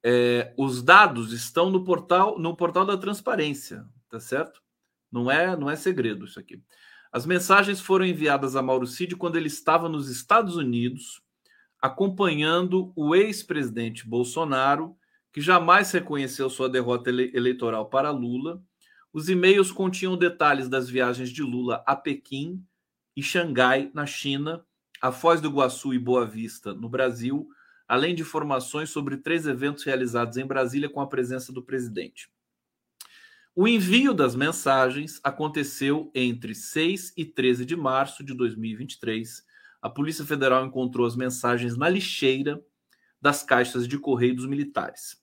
É, os dados estão no portal no portal da transparência, tá certo? Não é não é segredo isso aqui. As mensagens foram enviadas a Mauro Cid quando ele estava nos Estados Unidos, acompanhando o ex-presidente Bolsonaro, que jamais reconheceu sua derrota ele eleitoral para Lula. Os e-mails continham detalhes das viagens de Lula a Pequim e Xangai, na China, a Foz do Iguaçu e Boa Vista, no Brasil, além de informações sobre três eventos realizados em Brasília com a presença do presidente. O envio das mensagens aconteceu entre 6 e 13 de março de 2023. A Polícia Federal encontrou as mensagens na lixeira das caixas de correio dos militares.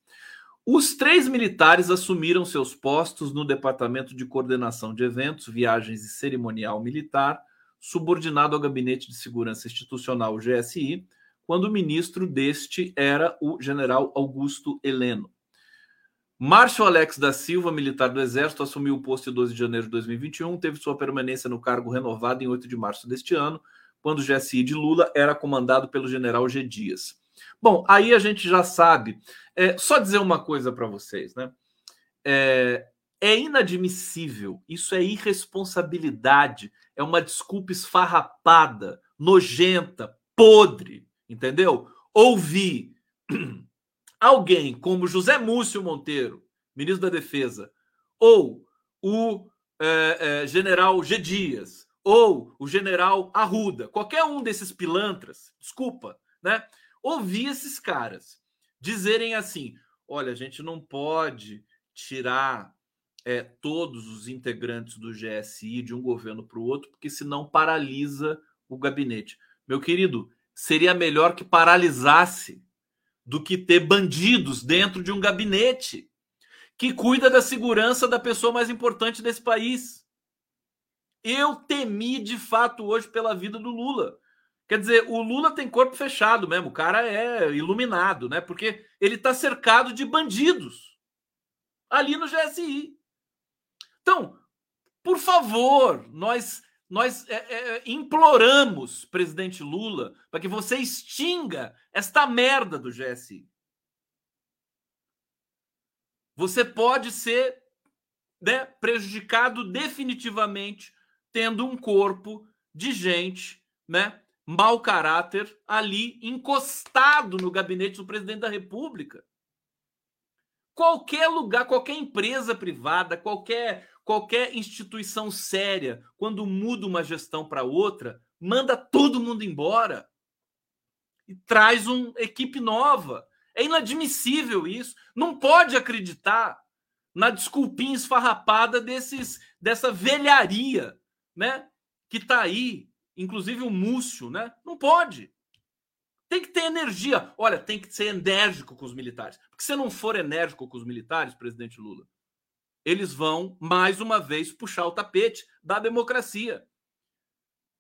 Os três militares assumiram seus postos no Departamento de Coordenação de Eventos, Viagens e Cerimonial Militar, subordinado ao Gabinete de Segurança Institucional, GSI, quando o ministro deste era o general Augusto Heleno. Márcio Alex da Silva, militar do Exército, assumiu o posto em 12 de janeiro de 2021, teve sua permanência no cargo renovada em 8 de março deste ano, quando o GSI de Lula era comandado pelo general G. Dias. Bom, aí a gente já sabe. É, só dizer uma coisa para vocês, né? É, é inadmissível, isso é irresponsabilidade, é uma desculpa esfarrapada, nojenta, podre entendeu? Ouvir alguém como José Múcio Monteiro, ministro da Defesa, ou o é, é, general G. Dias, ou o general Arruda, qualquer um desses pilantras, desculpa, né? Ouvir esses caras dizerem assim: olha, a gente não pode tirar é, todos os integrantes do GSI de um governo para o outro, porque senão paralisa o gabinete. Meu querido, seria melhor que paralisasse do que ter bandidos dentro de um gabinete que cuida da segurança da pessoa mais importante desse país. Eu temi de fato hoje pela vida do Lula. Quer dizer, o Lula tem corpo fechado mesmo, o cara é iluminado, né? Porque ele está cercado de bandidos ali no GSI. Então, por favor, nós nós é, é, imploramos, presidente Lula, para que você extinga esta merda do GSI. Você pode ser né, prejudicado definitivamente tendo um corpo de gente, né, mau caráter ali encostado no gabinete do presidente da República. Qualquer lugar, qualquer empresa privada, qualquer qualquer instituição séria, quando muda uma gestão para outra, manda todo mundo embora e traz uma equipe nova. É inadmissível isso. Não pode acreditar na desculpinha esfarrapada desses dessa velharia, né? Que está aí, inclusive o Múcio, né? Não pode. Tem que ter energia. Olha, tem que ser enérgico com os militares. Porque se não for enérgico com os militares, presidente Lula, eles vão mais uma vez puxar o tapete da democracia.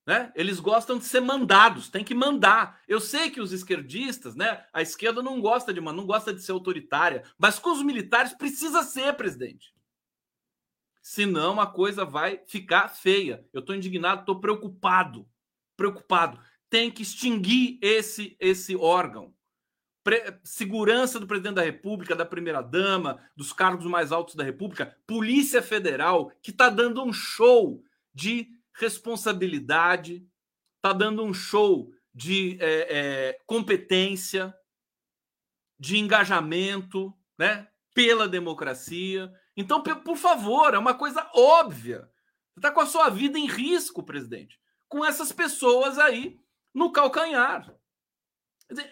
Né? Eles gostam de ser mandados, tem que mandar. Eu sei que os esquerdistas, né? A esquerda não gosta de não gosta de ser autoritária, mas com os militares precisa ser, presidente. Senão a coisa vai ficar feia. Eu estou indignado, estou preocupado, preocupado. Tem que extinguir esse esse órgão segurança do presidente da República, da primeira-dama, dos cargos mais altos da República, Polícia Federal, que está dando um show de responsabilidade, está dando um show de é, é, competência, de engajamento né, pela democracia. Então, por favor, é uma coisa óbvia. Você está com a sua vida em risco, presidente, com essas pessoas aí no calcanhar.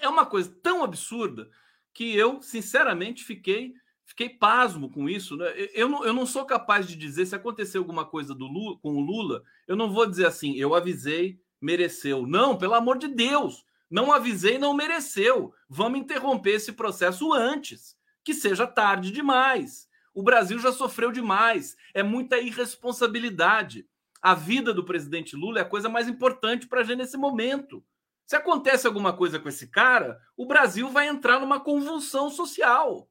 É uma coisa tão absurda que eu, sinceramente, fiquei fiquei pasmo com isso. Né? Eu, não, eu não sou capaz de dizer se acontecer alguma coisa do Lula, com o Lula, eu não vou dizer assim, eu avisei, mereceu. Não, pelo amor de Deus, não avisei, não mereceu. Vamos interromper esse processo antes, que seja tarde demais. O Brasil já sofreu demais, é muita irresponsabilidade. A vida do presidente Lula é a coisa mais importante para a gente nesse momento. Se acontece alguma coisa com esse cara, o Brasil vai entrar numa convulsão social.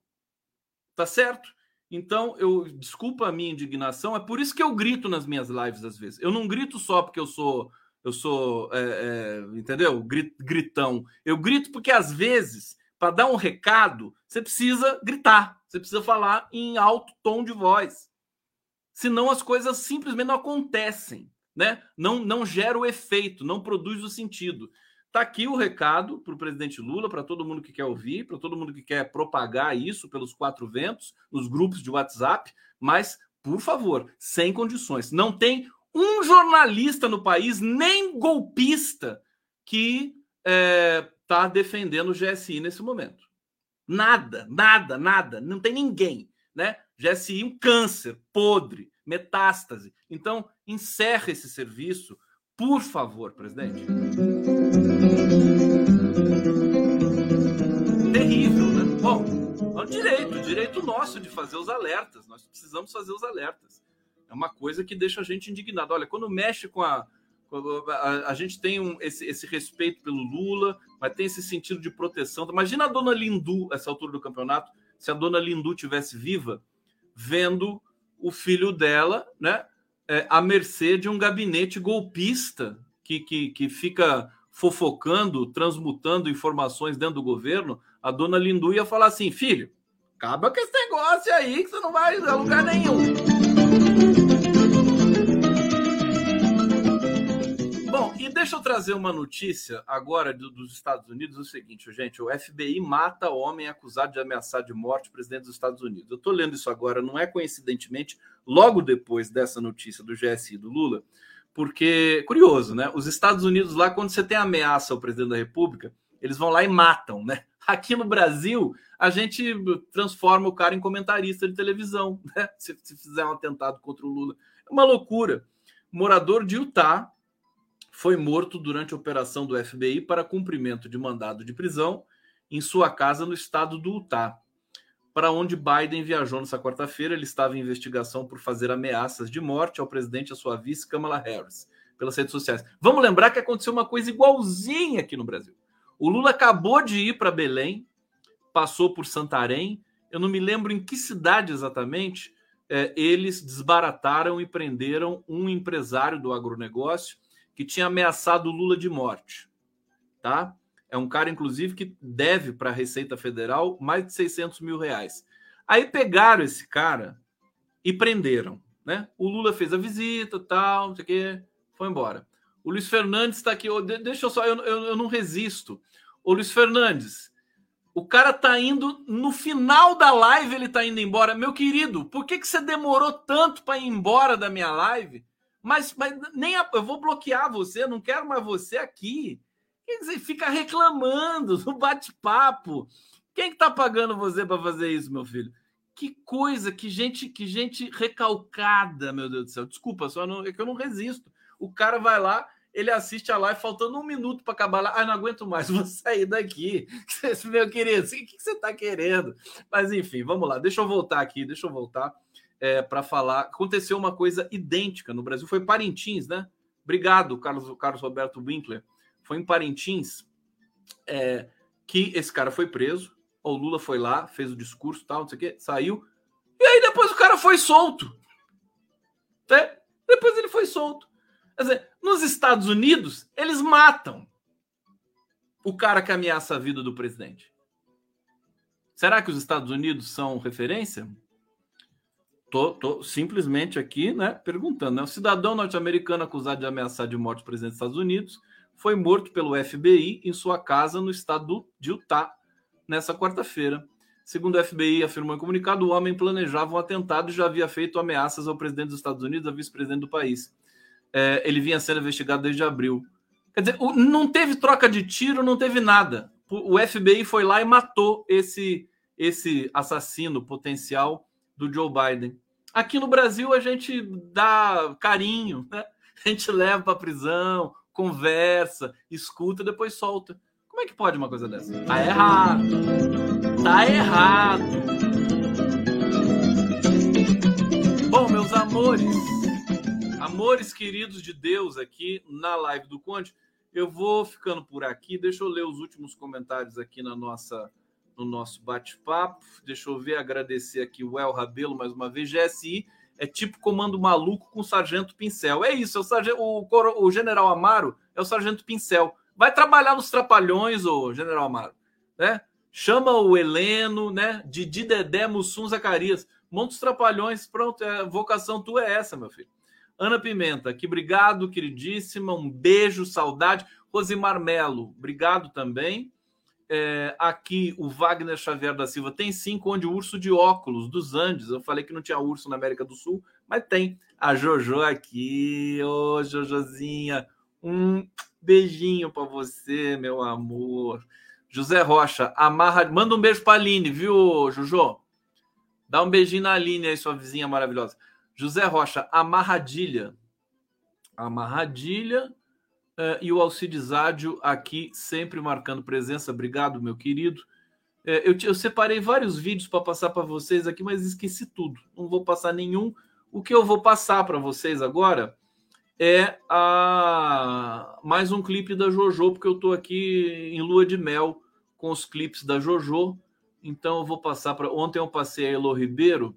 Tá certo? Então, eu desculpa a minha indignação, é por isso que eu grito nas minhas lives às vezes. Eu não grito só porque eu sou, eu sou, é, é, entendeu? Gritão. Eu grito porque às vezes, para dar um recado, você precisa gritar, você precisa falar em alto tom de voz. Senão as coisas simplesmente não acontecem, né? Não, não gera o efeito, não produz o sentido. Tá aqui o recado para o presidente Lula, para todo mundo que quer ouvir, para todo mundo que quer propagar isso pelos quatro ventos, nos grupos de WhatsApp, mas, por favor, sem condições. Não tem um jornalista no país, nem golpista, que está é, tá defendendo o GSI nesse momento. Nada, nada, nada. Não tem ninguém. Né? GSI, um câncer, podre, metástase. Então, encerre esse serviço por favor, presidente. Direito, direito nosso de fazer os alertas. Nós precisamos fazer os alertas. É uma coisa que deixa a gente indignado. Olha, quando mexe com a. A, a, gente tem um, esse, esse, respeito pelo Lula, mas tem esse sentido de proteção. Imagina a dona Lindu, essa altura do campeonato, se a dona Lindu tivesse viva, vendo o filho dela, né? é, à mercê de um gabinete golpista que, que, que fica fofocando, transmutando informações dentro do governo, a dona Lindu ia falar assim: filho, acaba com esse negócio aí que você não vai a lugar nenhum. E deixa eu trazer uma notícia agora do, dos Estados Unidos: o seguinte, gente, o FBI mata homem acusado de ameaçar de morte o presidente dos Estados Unidos. Eu estou lendo isso agora, não é coincidentemente, logo depois dessa notícia do GSI do Lula, porque, curioso, né? Os Estados Unidos, lá, quando você tem ameaça ao presidente da República, eles vão lá e matam, né? Aqui no Brasil, a gente transforma o cara em comentarista de televisão, né? Se, se fizer um atentado contra o Lula. É uma loucura. Morador de Utah foi morto durante a operação do FBI para cumprimento de mandado de prisão em sua casa no estado do Utah, para onde Biden viajou nessa quarta-feira. Ele estava em investigação por fazer ameaças de morte ao presidente e à sua vice Kamala Harris pelas redes sociais. Vamos lembrar que aconteceu uma coisa igualzinha aqui no Brasil. O Lula acabou de ir para Belém, passou por Santarém, eu não me lembro em que cidade exatamente, é, eles desbarataram e prenderam um empresário do agronegócio que tinha ameaçado o Lula de morte, tá? É um cara, inclusive, que deve para a Receita Federal mais de 600 mil reais. Aí pegaram esse cara e prenderam, né? O Lula fez a visita, tal, não sei o quê, foi embora. O Luiz Fernandes está aqui, deixa eu só, eu, eu, eu não resisto. O Luiz Fernandes, o cara tá indo no final da live, ele tá indo embora. Meu querido, por que, que você demorou tanto para ir embora da minha live? Mas, mas nem a, eu vou bloquear você, não quero mais você aqui. Quer dizer, fica reclamando no bate-papo. Quem que tá pagando você para fazer isso, meu filho? Que coisa, que gente, que gente recalcada, meu Deus do céu. Desculpa, só não, é que eu não resisto. O cara vai lá, ele assiste a live faltando um minuto para acabar lá. Ah, não aguento mais, vou sair daqui. Meu querido, o que você está querendo? Mas enfim, vamos lá. Deixa eu voltar aqui, deixa eu voltar é, para falar. Aconteceu uma coisa idêntica no Brasil, foi Parintins, né? Obrigado, Carlos, Carlos Roberto Winkler. Foi em Parintins é, que esse cara foi preso. O Lula foi lá, fez o discurso, tal, não sei o quê, saiu. E aí depois o cara foi solto. É, depois ele foi solto. Quer dizer, nos Estados Unidos, eles matam o cara que ameaça a vida do presidente. Será que os Estados Unidos são referência? Tô, tô, simplesmente aqui, né, perguntando. Né? O cidadão norte-americano acusado de ameaçar de morte o presidente dos Estados Unidos foi morto pelo FBI em sua casa no estado de Utah nessa quarta-feira. Segundo o FBI afirmou em comunicado, o homem planejava um atentado e já havia feito ameaças ao presidente dos Estados Unidos, a vice-presidente do país. É, ele vinha sendo investigado desde abril. Quer dizer, não teve troca de tiro, não teve nada. O FBI foi lá e matou esse, esse assassino potencial do Joe Biden. Aqui no Brasil a gente dá carinho, né? A gente leva para prisão, conversa, escuta, depois solta. Como é que pode uma coisa dessa? Tá errado. Tá errado. Bom, meus amores, amores queridos de Deus aqui na live do Conde, eu vou ficando por aqui. Deixa eu ler os últimos comentários aqui na nossa no nosso bate-papo. Deixa eu ver, agradecer aqui o El Rabelo mais uma vez. GSI é tipo comando maluco com sargento pincel. É isso, é o, sargento, o, o general Amaro é o sargento pincel. Vai trabalhar nos trapalhões, o general Amaro, né? Chama o Heleno, né? Didi Dedé, Mussum, Zacarias. Monta os trapalhões, pronto, é, vocação tua é essa, meu filho. Ana Pimenta, que obrigado, queridíssima. Um beijo, saudade. Rosimar Melo, obrigado também. É, aqui o Wagner Xavier da Silva tem cinco, onde o urso de óculos dos Andes. Eu falei que não tinha urso na América do Sul, mas tem. A Jojo aqui, ô Jojozinha, um beijinho para você, meu amor. José Rocha, amarra, manda um beijo para Aline, viu, Jojo? Dá um beijinho na Aline aí, sua vizinha maravilhosa. José Rocha, amarradilha. Amarradilha Uh, e o Alcidizádio aqui sempre marcando presença. Obrigado, meu querido. Uh, eu, eu, separei vários vídeos para passar para vocês aqui, mas esqueci tudo. Não vou passar nenhum. O que eu vou passar para vocês agora é a... mais um clipe da JoJo, porque eu estou aqui em lua de mel com os clipes da JoJo. Então eu vou passar para. Ontem eu passei a Elo Ribeiro,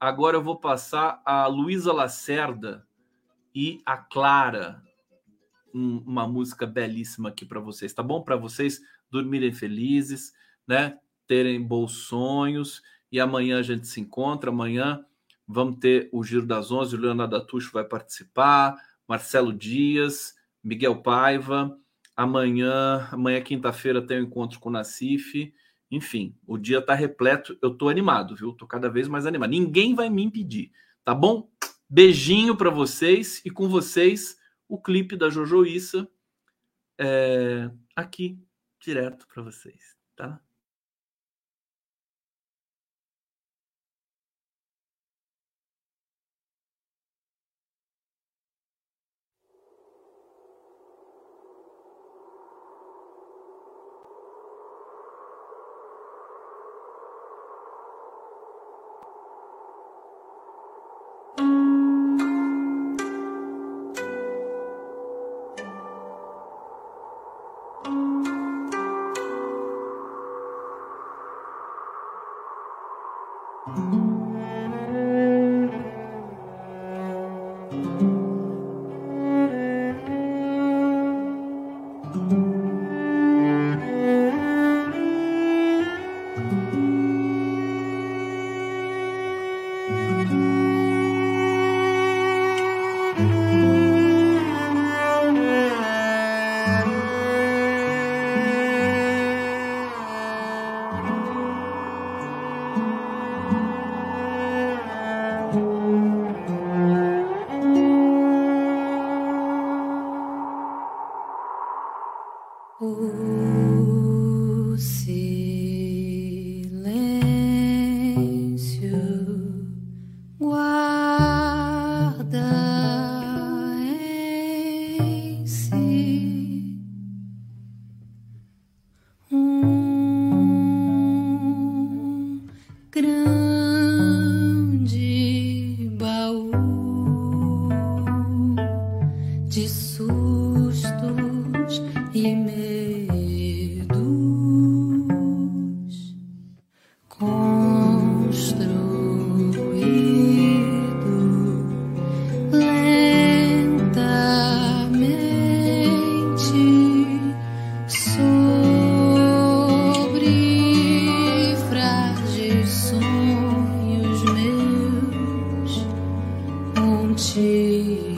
agora eu vou passar a Luísa Lacerda e a Clara um, uma música belíssima aqui para vocês, tá bom? Para vocês dormirem felizes, né? Terem bons sonhos. E amanhã a gente se encontra. Amanhã vamos ter o Giro das Onze. O Leonardo Atucho vai participar. Marcelo Dias, Miguel Paiva. Amanhã, amanhã quinta-feira, tem o um encontro com o Nacife. Enfim, o dia está repleto. Eu estou animado, viu? Estou cada vez mais animado. Ninguém vai me impedir, tá bom? Beijinho para vocês e com vocês o clipe da Jojo Issa é, aqui direto para vocês, tá? ti.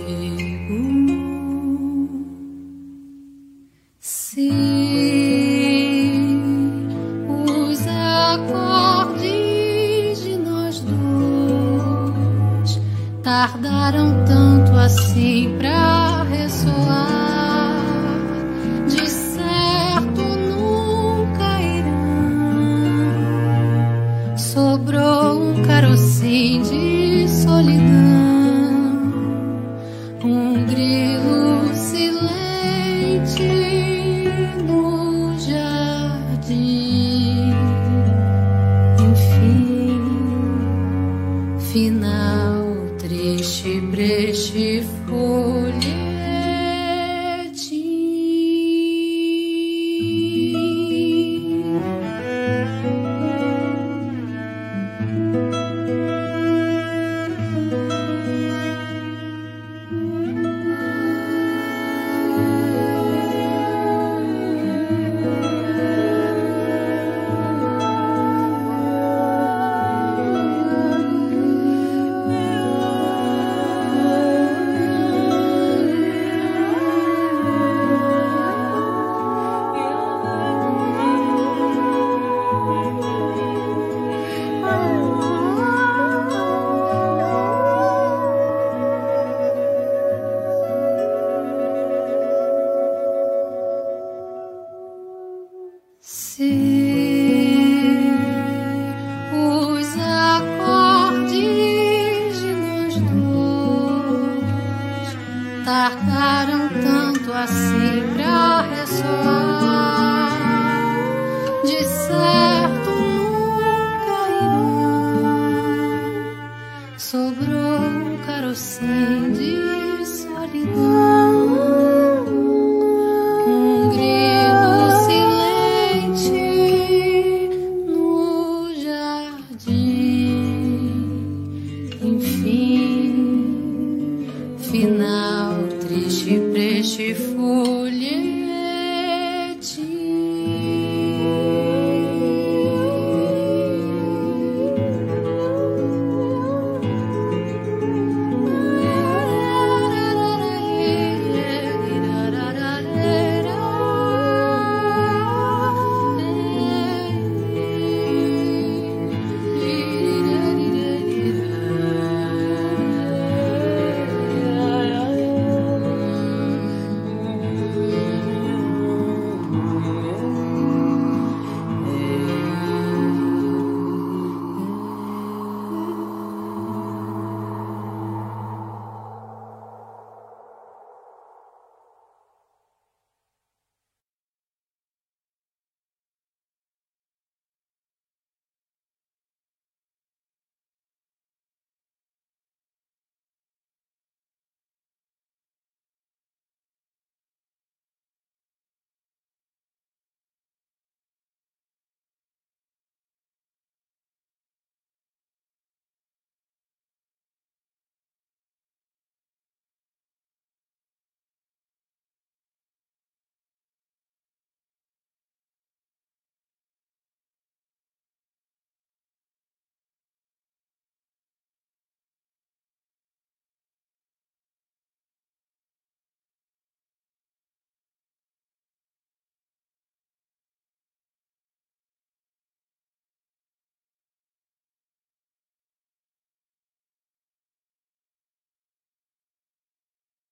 sing to you.